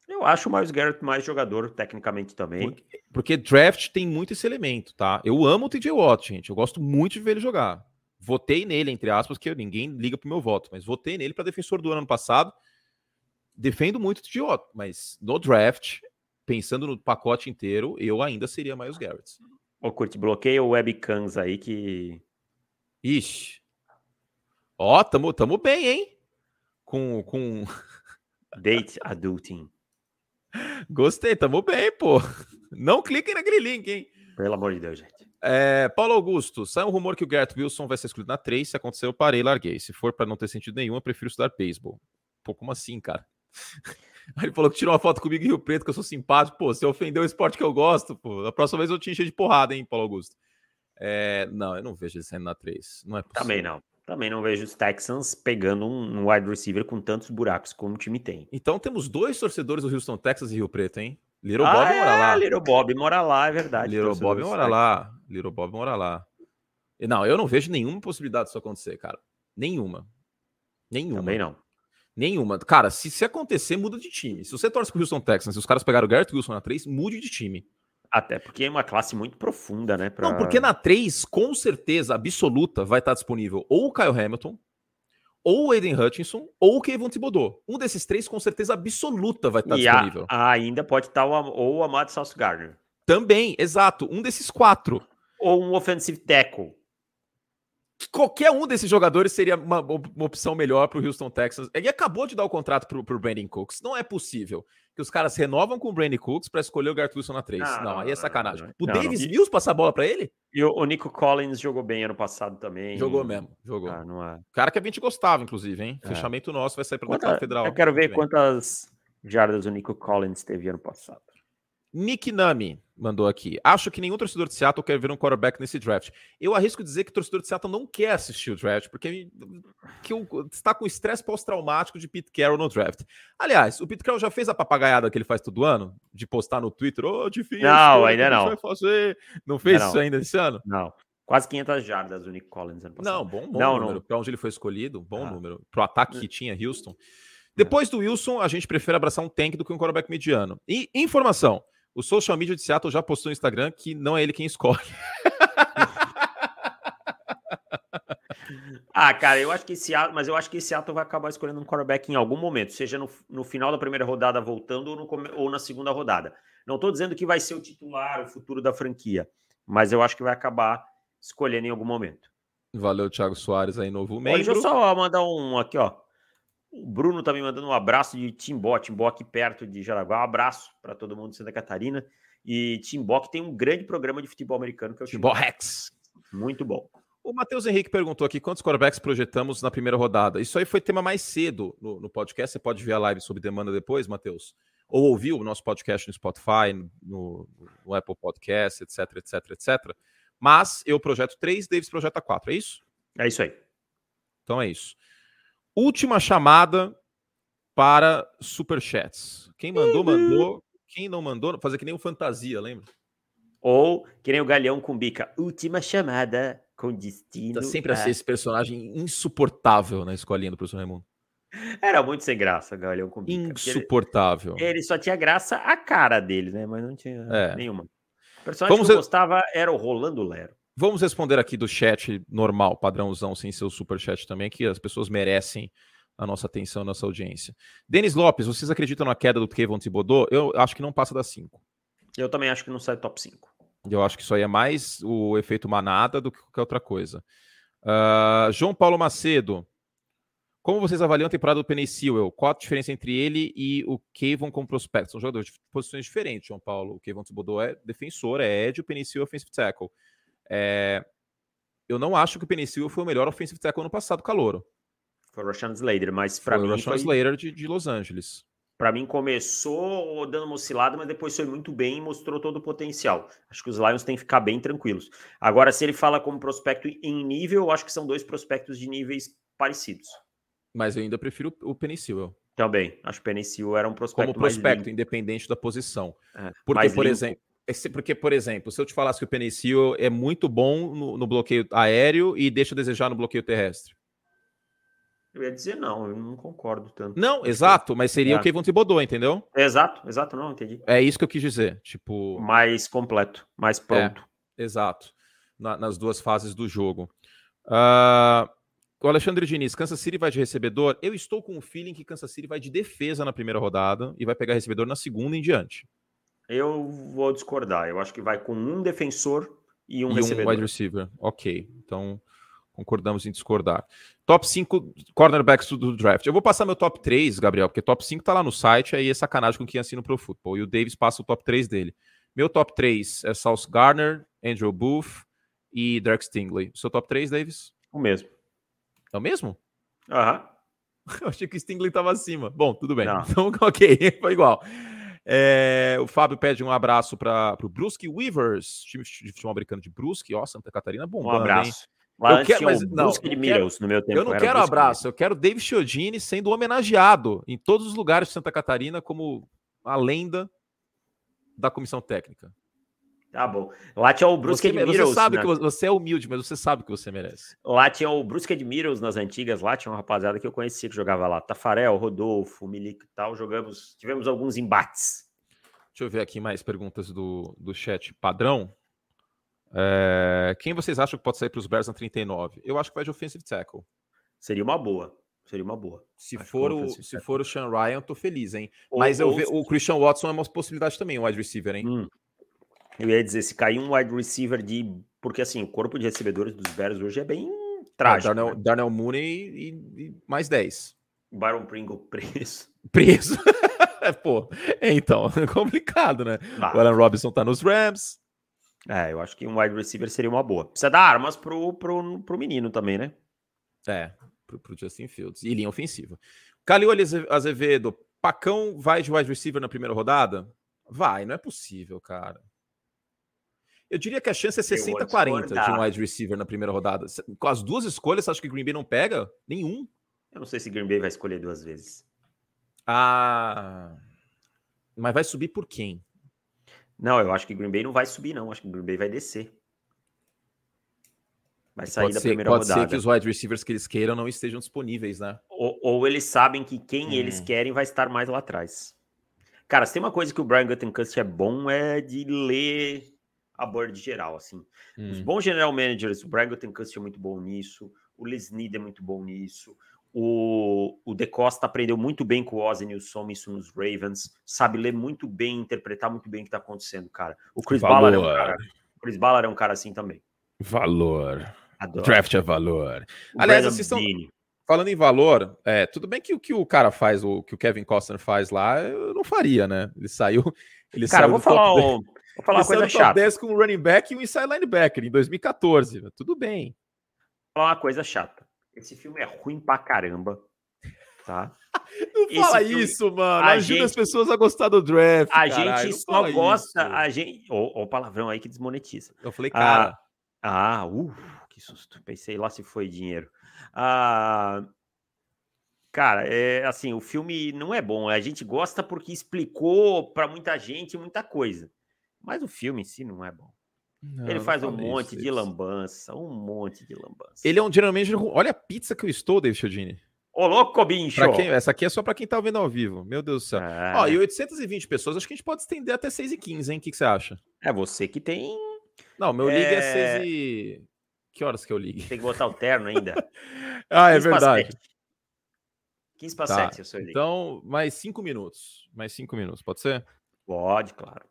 Eu acho o Miles Garrett mais jogador, tecnicamente também. Porque, porque, draft tem muito esse elemento, tá? Eu amo o TJ Watt, gente. Eu gosto muito de ver ele jogar. Votei nele, entre aspas, que ninguém liga pro meu voto, mas votei nele para defensor do ano passado defendo muito o TJ mas no draft, pensando no pacote inteiro, eu ainda seria mais os Garrett. Ô, Kurt, bloqueia o webcams aí que. Ixi. Ó, tamo, tamo bem, hein? Com. com... Date adulting. Gostei, tamo bem, pô. Não cliquem naquele link, hein? Pelo amor de Deus, gente. É, Paulo Augusto, sai um rumor que o Garrett Wilson vai ser excluído na 3. Se acontecer, eu parei e larguei. Se for para não ter sentido nenhum, eu prefiro estudar beisebol. Pô, como assim, cara? Aí ele falou que tirou uma foto comigo em Rio Preto, que eu sou simpático. Pô, você ofendeu o esporte que eu gosto, pô. A próxima vez eu te encher de porrada, hein, Paulo Augusto. É, não, eu não vejo ele saindo na 3. Não é possível. Também não. Também não vejo os Texans pegando um wide receiver com tantos buracos como o time tem. Então temos dois torcedores do Houston, Texas e Rio Preto, hein? Little ah, Bob é, mora lá. Little Bob mora lá, é verdade. Little Bob mora lá. Little Bob mora lá. Não, eu não vejo nenhuma possibilidade disso acontecer, cara. Nenhuma. Nenhuma. Também não. Nenhuma. Cara, se, se acontecer, muda de time. Se você torce pro Houston Texans, se os caras pegaram o Garrett Wilson na 3, mude de time. Até porque é uma classe muito profunda, né? Pra... Não, porque na 3, com certeza absoluta, vai estar disponível ou o Kyle Hamilton, ou o Aiden Hutchinson, ou o Kevin Thibodeau. Um desses três, com certeza absoluta, vai estar e disponível. A, ainda pode estar o, ou o Amado Sauce Gardner. Também, exato. Um desses quatro. Ou um offensive tackle qualquer um desses jogadores seria uma, uma opção melhor para o Houston Texans. Ele acabou de dar o contrato para o Brandon Cooks. Não é possível que os caras renovam com o Brandon Cooks para escolher o Gart Wilson na 3. Não, não, aí é sacanagem. Não, o Davis Mills passar a bola para ele? E o, o, Nico Collins jogou bem ano passado também. Jogou mesmo, jogou. Ah, é... Cara que a gente gostava, inclusive, hein? É. Fechamento nosso vai sair para a Federal. Eu quero ver quantas jardas o Nico Collins teve ano passado. Nick Nami mandou aqui. Acho que nenhum torcedor de Seattle quer ver um quarterback nesse draft. Eu arrisco dizer que o torcedor de Seattle não quer assistir o draft, porque que está com estresse pós-traumático de Pete Carroll no draft. Aliás, o Pete Carroll já fez a papagaiada que ele faz todo ano, de postar no Twitter, ô, oh, difícil. Não, ainda não. Vai fazer? Não fez não, isso ainda esse ano? Não. Quase 500 jardas o Nick Collins ano passado. Não, bom, bom não, número. Para onde ele foi escolhido, bom ah. número. Para o ataque que tinha Houston. Depois do Wilson, a gente prefere abraçar um tank do que um quarterback mediano. E informação. O social media de Seattle já postou no Instagram que não é ele quem escolhe. ah, cara, eu acho que esse mas eu acho que esse ato vai acabar escolhendo um quarterback em algum momento, seja no, no final da primeira rodada voltando ou, no, ou na segunda rodada. Não estou dizendo que vai ser o titular, o futuro da franquia, mas eu acho que vai acabar escolhendo em algum momento. Valeu, Thiago Soares aí, novo membro. Deixa eu só mandar um aqui, ó. O Bruno tá me mandando um abraço de Timbó, Timbó aqui perto de Jaraguá. Um abraço para todo mundo de Santa Catarina. E Timbó que tem um grande programa de futebol americano que é o Timbó Rex. Muito bom. O Matheus Henrique perguntou aqui quantos quarterbacks projetamos na primeira rodada. Isso aí foi tema mais cedo no, no podcast. Você pode ver a live sobre demanda depois, Matheus. Ou ouvir o nosso podcast no Spotify, no, no Apple Podcast, etc, etc, etc. Mas eu projeto três, Davis projeta quatro, é isso? É isso aí. Então é isso. Última chamada para superchats. Quem mandou, mandou. Quem não mandou, fazer que nem o Fantasia, lembra? Ou que nem o Galeão com bica. Última chamada com destino. Tá sempre a... assim esse personagem insuportável na escolinha do professor Raimundo. Era muito sem graça, Galeão com bica. Insuportável. Ele, ele, só tinha graça a cara dele, né? Mas não tinha é. nenhuma. O personagem Vamos que eu re... gostava era o Rolando Lero. Vamos responder aqui do chat normal, padrãozão, sem ser o super chat também, que as pessoas merecem a nossa atenção, a nossa audiência. Denis Lopes, vocês acreditam na queda do Kevin Thibodeau? Eu acho que não passa das 5. Eu também acho que não sai top 5. Eu acho que isso aí é mais o efeito manada do que qualquer outra coisa. Uh, João Paulo Macedo, como vocês avaliam a temporada do Penny Sewell? Qual a diferença entre ele e o Kevin como prospecto? São jogadores de posições diferentes, João Paulo. O Kevin Thibodeau é defensor, é Ed, o Penny Sewell é offensive tackle. É, eu não acho que o Penicil foi o melhor offensive tackle ano passado, calouro. Foi o Rashan Slater, mas para mim. O Rashan foi... Slater de, de Los Angeles. Para mim, começou dando uma oscilada, mas depois foi muito bem e mostrou todo o potencial. Acho que os Lions têm que ficar bem tranquilos. Agora, se ele fala como prospecto em nível, eu acho que são dois prospectos de níveis parecidos. Mas eu ainda prefiro o Penicil. Também. Acho que o Penicil era um prospecto Como prospecto, independente da posição. É, Porque, por exemplo, porque, por exemplo, se eu te falasse que o Penicil é muito bom no, no, bloqueio aéreo e deixa a desejar no bloqueio terrestre. Eu ia dizer não, eu não concordo tanto. Não, exato, mas seria é. o Kevin Thibodeau, entendeu? Exato, exato, não, entendi. É isso que eu quis dizer, tipo... Mais completo, mais pronto. É, exato, Na, nas duas fases do jogo. Uh, o Alexandre Diniz, Kansas City vai de recebedor? Eu estou com o feeling que Kansas City vai de defesa na primeira rodada e vai pegar recebedor na segunda em diante. Eu vou discordar. Eu acho que vai com um defensor e um e recebedor. um wide receiver. Ok. Então, concordamos em discordar. Top 5 cornerbacks do draft. Eu vou passar meu top 3, Gabriel, porque top 5 tá lá no site, aí é sacanagem com quem assina o Pro Football. E o Davis passa o top 3 dele. Meu top 3 é South Garner, Andrew Booth e Derek Stingley. Seu top 3, Davis? O mesmo. É o mesmo? Aham. Eu achei que o Stingley tava acima. Bom, tudo bem. Não. Então, ok, foi igual. É, o Fábio pede um abraço para o Brusque Weavers, time de futebol americano de Brusque, ó, Santa Catarina, bom. Um abraço. Hein? eu quero, mas, não, de Miros, no meu tempo. Eu não quero abraço, eu quero David Chiodini sendo homenageado em todos os lugares de Santa Catarina como a lenda da comissão técnica. Tá bom. Lá tinha o Brusque você, Admirals. Você sabe né? que você é humilde, mas você sabe que você merece. Lá tinha o Brusque Admirals nas antigas. Lá tinha uma rapaziada que eu conhecia que jogava lá. Tafarel, Rodolfo, Milico e tal. Jogamos, tivemos alguns embates. Deixa eu ver aqui mais perguntas do, do chat padrão. É, quem vocês acham que pode sair para os Bears na 39? Eu acho que vai de offensive tackle. Seria uma boa. Seria uma boa. Se for o, se for o Sean Ryan, tô feliz, hein? Ou, Mas eu ou... ve, o Christian Watson é uma possibilidade também, um wide receiver, hein? Hum. Eu ia dizer, se cair um wide receiver de. Porque assim, o corpo de recebedores dos Bears hoje é bem trágico. É, Darnell, né? Darnell Mooney e, e, mais 10. Byron Pringle preso. Preso. Pô, então, é complicado, né? Ah. O Alan Robinson tá nos Rams. É, eu acho que um wide receiver seria uma boa. Precisa dar armas pro, pro, pro menino também, né? É, pro, pro Justin Fields. E linha ofensiva. Calil Azevedo, Pacão vai de wide receiver na primeira rodada? Vai, não é possível, cara. Eu diria que a chance é 60-40 de um wide receiver na primeira rodada. Com as duas escolhas, você acha que Green Bay não pega? Nenhum. Eu não sei se Green Bay vai escolher duas vezes. Ah. Mas vai subir por quem? Não, eu acho que Green Bay não vai subir, não. Acho que Green Bay vai descer. Vai sair pode da ser, primeira pode rodada. Pode ser que os wide receivers que eles queiram não estejam disponíveis, né? Ou, ou eles sabem que quem hum. eles querem vai estar mais lá atrás. Cara, se tem uma coisa que o Brian Gutenkust é bom é de ler a board geral, assim. Hum. Os bons general managers, o Brian Gutenkust é muito bom nisso, O Les é muito bom nisso. O, o De Costa aprendeu muito bem com o Ozzy Nilsson, isso nos Ravens. Sabe ler muito bem, interpretar muito bem o que está acontecendo, cara. O Chris Ballard é um cara. O Chris Ballard é um cara assim também. Valor. Adoro. Draft é valor. O Aliás, vocês estão falando em valor. É, tudo bem que o que o cara faz, o que o Kevin Costner faz lá, eu não faria, né? Ele saiu. Ele cara, saiu vou falar, um, vou falar uma coisa chata. 10 com um running back e um inside linebacker em 2014. Tudo bem. Vou falar uma coisa chata. Esse filme é ruim pra caramba. Tá? Não Esse fala filme, isso, mano. Ajuda gente, as pessoas a gostar do draft. A caralho, gente só gosta. Isso. A gente. Ó, o palavrão aí que desmonetiza. Eu falei, cara. Ah, ah uh, que susto. Pensei lá se foi dinheiro. Ah, cara, é assim, o filme não é bom. A gente gosta porque explicou para muita gente muita coisa. Mas o filme em si não é bom. Não, ele faz um monte isso, de lambança, um monte de lambança. Ele é um geralmente. Olha a pizza que eu estou, David Chiodini. Ô, louco, bicho! Quem, essa aqui é só para quem tá vendo ao vivo. Meu Deus do céu. É. Ó, e 820 pessoas, acho que a gente pode estender até 6 e 15 hein? O que, que você acha? É você que tem. Não, meu é... ligue é 6 e. Que horas que eu ligue? Tem que botar o terno ainda. ah, é verdade. 15 para tá. 7, eu sou Então, mais 5 minutos. Mais 5 minutos, pode ser? Pode, claro.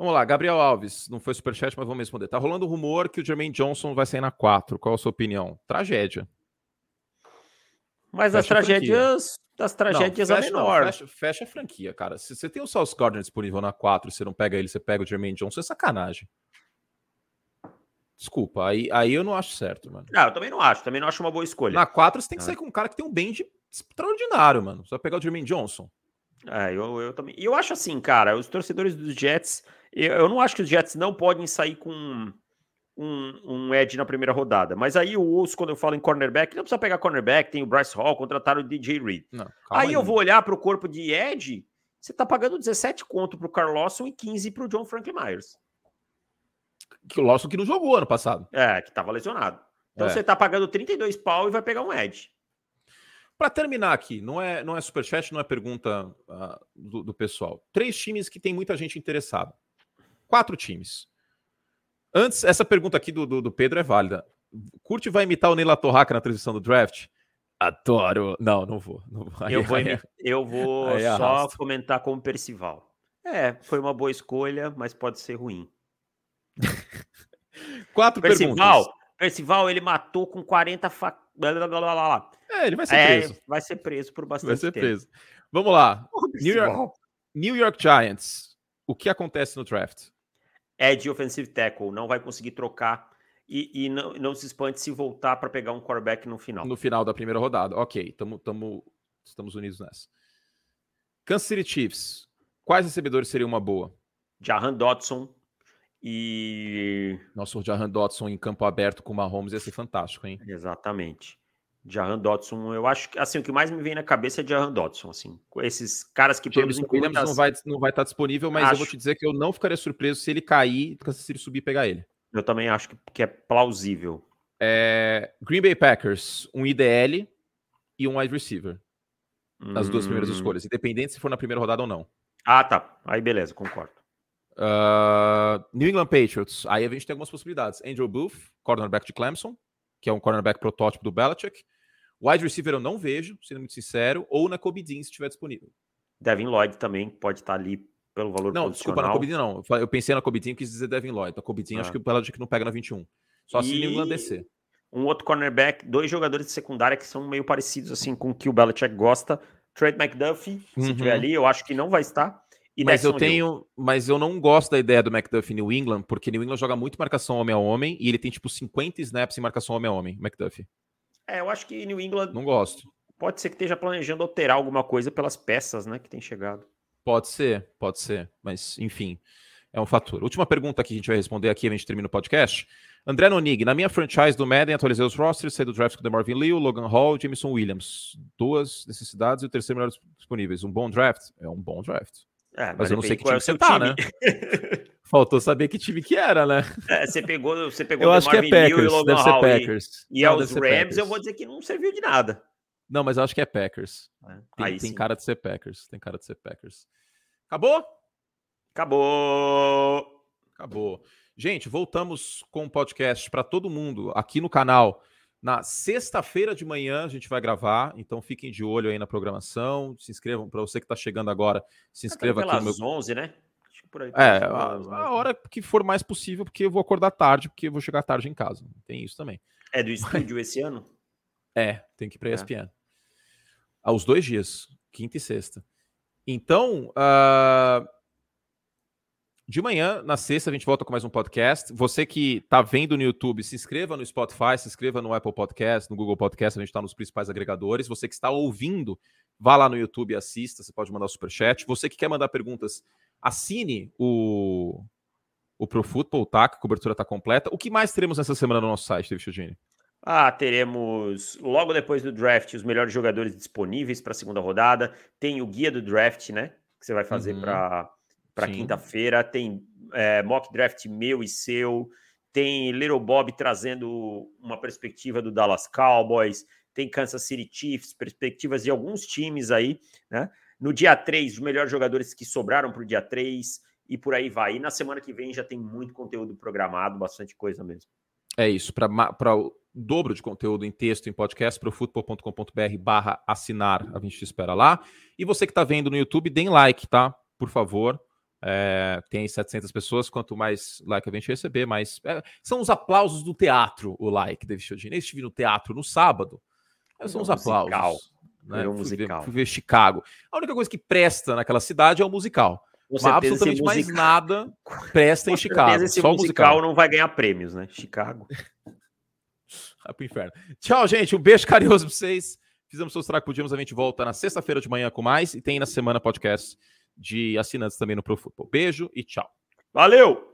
Vamos lá, Gabriel Alves, não foi superchat, mas vamos responder. Tá rolando um rumor que o Jermaine Johnson vai sair na 4. Qual a sua opinião? Tragédia. Mas fecha as tragédias, das tragédias não, fecha, a menor. Não, fecha, fecha, a franquia, cara. Se você tem o Sauce Gardner disponível na 4 e você não pega ele, você pega o Jermaine Johnson, é sacanagem. Desculpa, aí, aí eu não acho certo, mano. Não, eu também não acho, também não acho uma boa escolha. Na 4 você tem que ah. sair com um cara que tem um bem de extraordinário, mano. Você vai pegar o Jermaine Johnson. É, eu, eu também. E eu acho assim, cara, os torcedores dos Jets, eu, não acho que os Jets não podem sair com um, um edge na primeira rodada. Mas aí eu ouço quando eu falo em cornerback, não precisa pegar cornerback, tem o Bryce Hall, contrataram o DJ Reed. Não, aí, aí, eu vou olhar para o corpo de edge, você tá pagando 17 conto pro Carl Lawson e 15 pro John Frank Myers. Que o Lawson que não jogou ano passado. É, que tava lesionado. Então é. você tá pagando 32 pau e vai pegar um edge. Para terminar aqui, não é, não é superchat, não é pergunta uh, do, do, pessoal. Três times que tem muita gente interessada. Quatro times. Antes, essa pergunta aqui do, do, do Pedro é válida. Curte vai imitar o Neila Torraca na transição do draft? Adoro. Não, não vou. Não vou. Aí, eu vou, aí, eu vou aí só comentar como Percival. É, foi uma boa escolha, mas pode ser ruim. Quatro Percival, perguntas. Percival, ele matou com 40 fac... É, ele vai ser é, preso. Vai ser preso por bastante Vai ser tempo. preso. Vamos lá. New York, New York Giants. O que acontece no draft? É de offensive tackle, não vai conseguir trocar e, e não, não, se espante se voltar para pegar um quarterback no final. No final da primeira rodada. Ok, tamo, tamo, estamos unidos nessa. Kansas City Chiefs. Quais recebedores seriam uma boa? Jahan Dodson e. Nossa, o Jahan Dodson em campo aberto com o Mahomes ia ser fantástico, hein? Exatamente. Jahan Dodson, eu acho que assim, o que mais me vem na cabeça é Jahan Dodson, assim, esses caras que James Williams muitas... não vai não vai estar disponível, mas acho... eu vou te dizer que eu não ficaria surpreso se ele cair, se ele subir e pegar ele. Eu também acho que, que é plausível. É... Green Bay Packers, um IDL e um wide receiver. Nas hum... duas primeiras hum. escolhas, independente se for na primeira rodada ou não. Ah, tá. Aí beleza, concordo. Uh, New England Patriots, aí a gente tem algumas possibilidades. Andrew Booth, cornerback de Clemson, que é um cornerback protótipo do Belichick. Wide receiver eu não vejo, sendo muito sincero, ou na Kobe Dean, se estiver disponível. Devin Lloyd também pode estar ali pelo valor Não, desculpa, na Kobe Dean não. Eu pensei na Kobe Dean, quis dizer Devin Lloyd. Na Kobe Dean ah. acho que o Belichick não pega na 21. Só e... se New England descer. Um outro cornerback, dois jogadores de secundária que são meio parecidos assim com o que o Belichick gosta. Trent McDuffie, uhum. se tiver ali, eu acho que não vai estar. Mas eu tenho, mas eu não gosto da ideia do McDuffie New England, porque New England joga muito marcação homem a homem e ele tem tipo 50 snaps em marcação homem a homem, McDuffie. É, eu acho que New England não gosto. Pode ser que esteja planejando alterar alguma coisa pelas peças, né, que tem chegado. Pode ser, pode ser, mas enfim, é um fator. Última pergunta que a gente vai responder aqui, a gente termina o podcast. André Nonig, na minha franchise do Madden, atualizei os rosters, saí do draft com o Marvin Lee, Logan Hall, Jameson Williams. Duas necessidades e o terceiro melhor disponíveis. Um bom draft? É um bom draft. É, mas, eu não sei que time é você tá, né? Faltou saber que time que era, né? É, você pegou, você pegou eu acho que é Packers, deve ser Packers. E, e não, aos Rams Packers. eu vou dizer que não serviu de nada. Não, mas eu acho que é Packers. É. Tem, tem cara de ser Packers, tem cara de ser Packers. Acabou? Acabou. Acabou. Gente, voltamos com o podcast para todo mundo aqui no canal. Na sexta-feira de manhã a gente vai gravar, então fiquem de olho aí na programação. Se inscrevam, para você que está chegando agora, se inscreva aqui no meu... 11, né? é, a, a, hora que for mais possível, porque eu vou acordar tarde, porque eu vou chegar tarde em casa. Tem isso também. É do estúdio esse ano? É, tem que ir para a ESPN. É. Aos dois dias, quinta e sexta. Então, uh, de manhã, na sexta, a gente volta com mais um podcast. Você que está vendo no YouTube, se inscreva no Spotify, se inscreva no Apple Podcast, no Google Podcast, a gente está nos principais agregadores. Você que está ouvindo, vá lá no YouTube e assista, você pode mandar o superchat. Você que quer mandar perguntas, assine o, o Pro Football, tá? Que a cobertura está completa. O que mais teremos nessa semana no nosso site, David Chiodini? Ah, teremos logo depois do draft os melhores jogadores disponíveis para a segunda rodada. Tem o guia do draft, né? Que você vai fazer uhum. para para quinta-feira. Tem é, mock draft meu e seu. Tem Little Bob trazendo uma perspectiva do Dallas Cowboys. Tem Kansas City Chiefs, perspectivas de alguns times aí, né? No dia 3, os melhores jogadores que sobraram para o dia 3 e por aí vai. E na semana que vem já tem muito conteúdo programado, bastante coisa mesmo. É isso, para o dobro de conteúdo em texto, em podcast, para o futebol.com.br barra assinar, a gente te espera lá. E você que está vendo no YouTube, deem like, tá? Por favor. É, tem 700 pessoas, quanto mais like a gente receber, mais. É, são os aplausos do teatro, o like, David Chiodini. Eu estive no teatro no sábado. São os musical. aplausos. Né? Um fui, ver, fui ver Chicago. A única coisa que presta naquela cidade é o musical. Mas absolutamente mais nada presta em Chicago. Esse Só musical, musical não vai ganhar prêmios, né? Chicago. Vai pro inferno. Tchau, gente. Um beijo carinhoso pra vocês. Fizemos o que podíamos. A gente volta na sexta-feira de manhã com mais. E tem na semana podcast de assinantes também no Pro Football. Beijo e tchau. Valeu!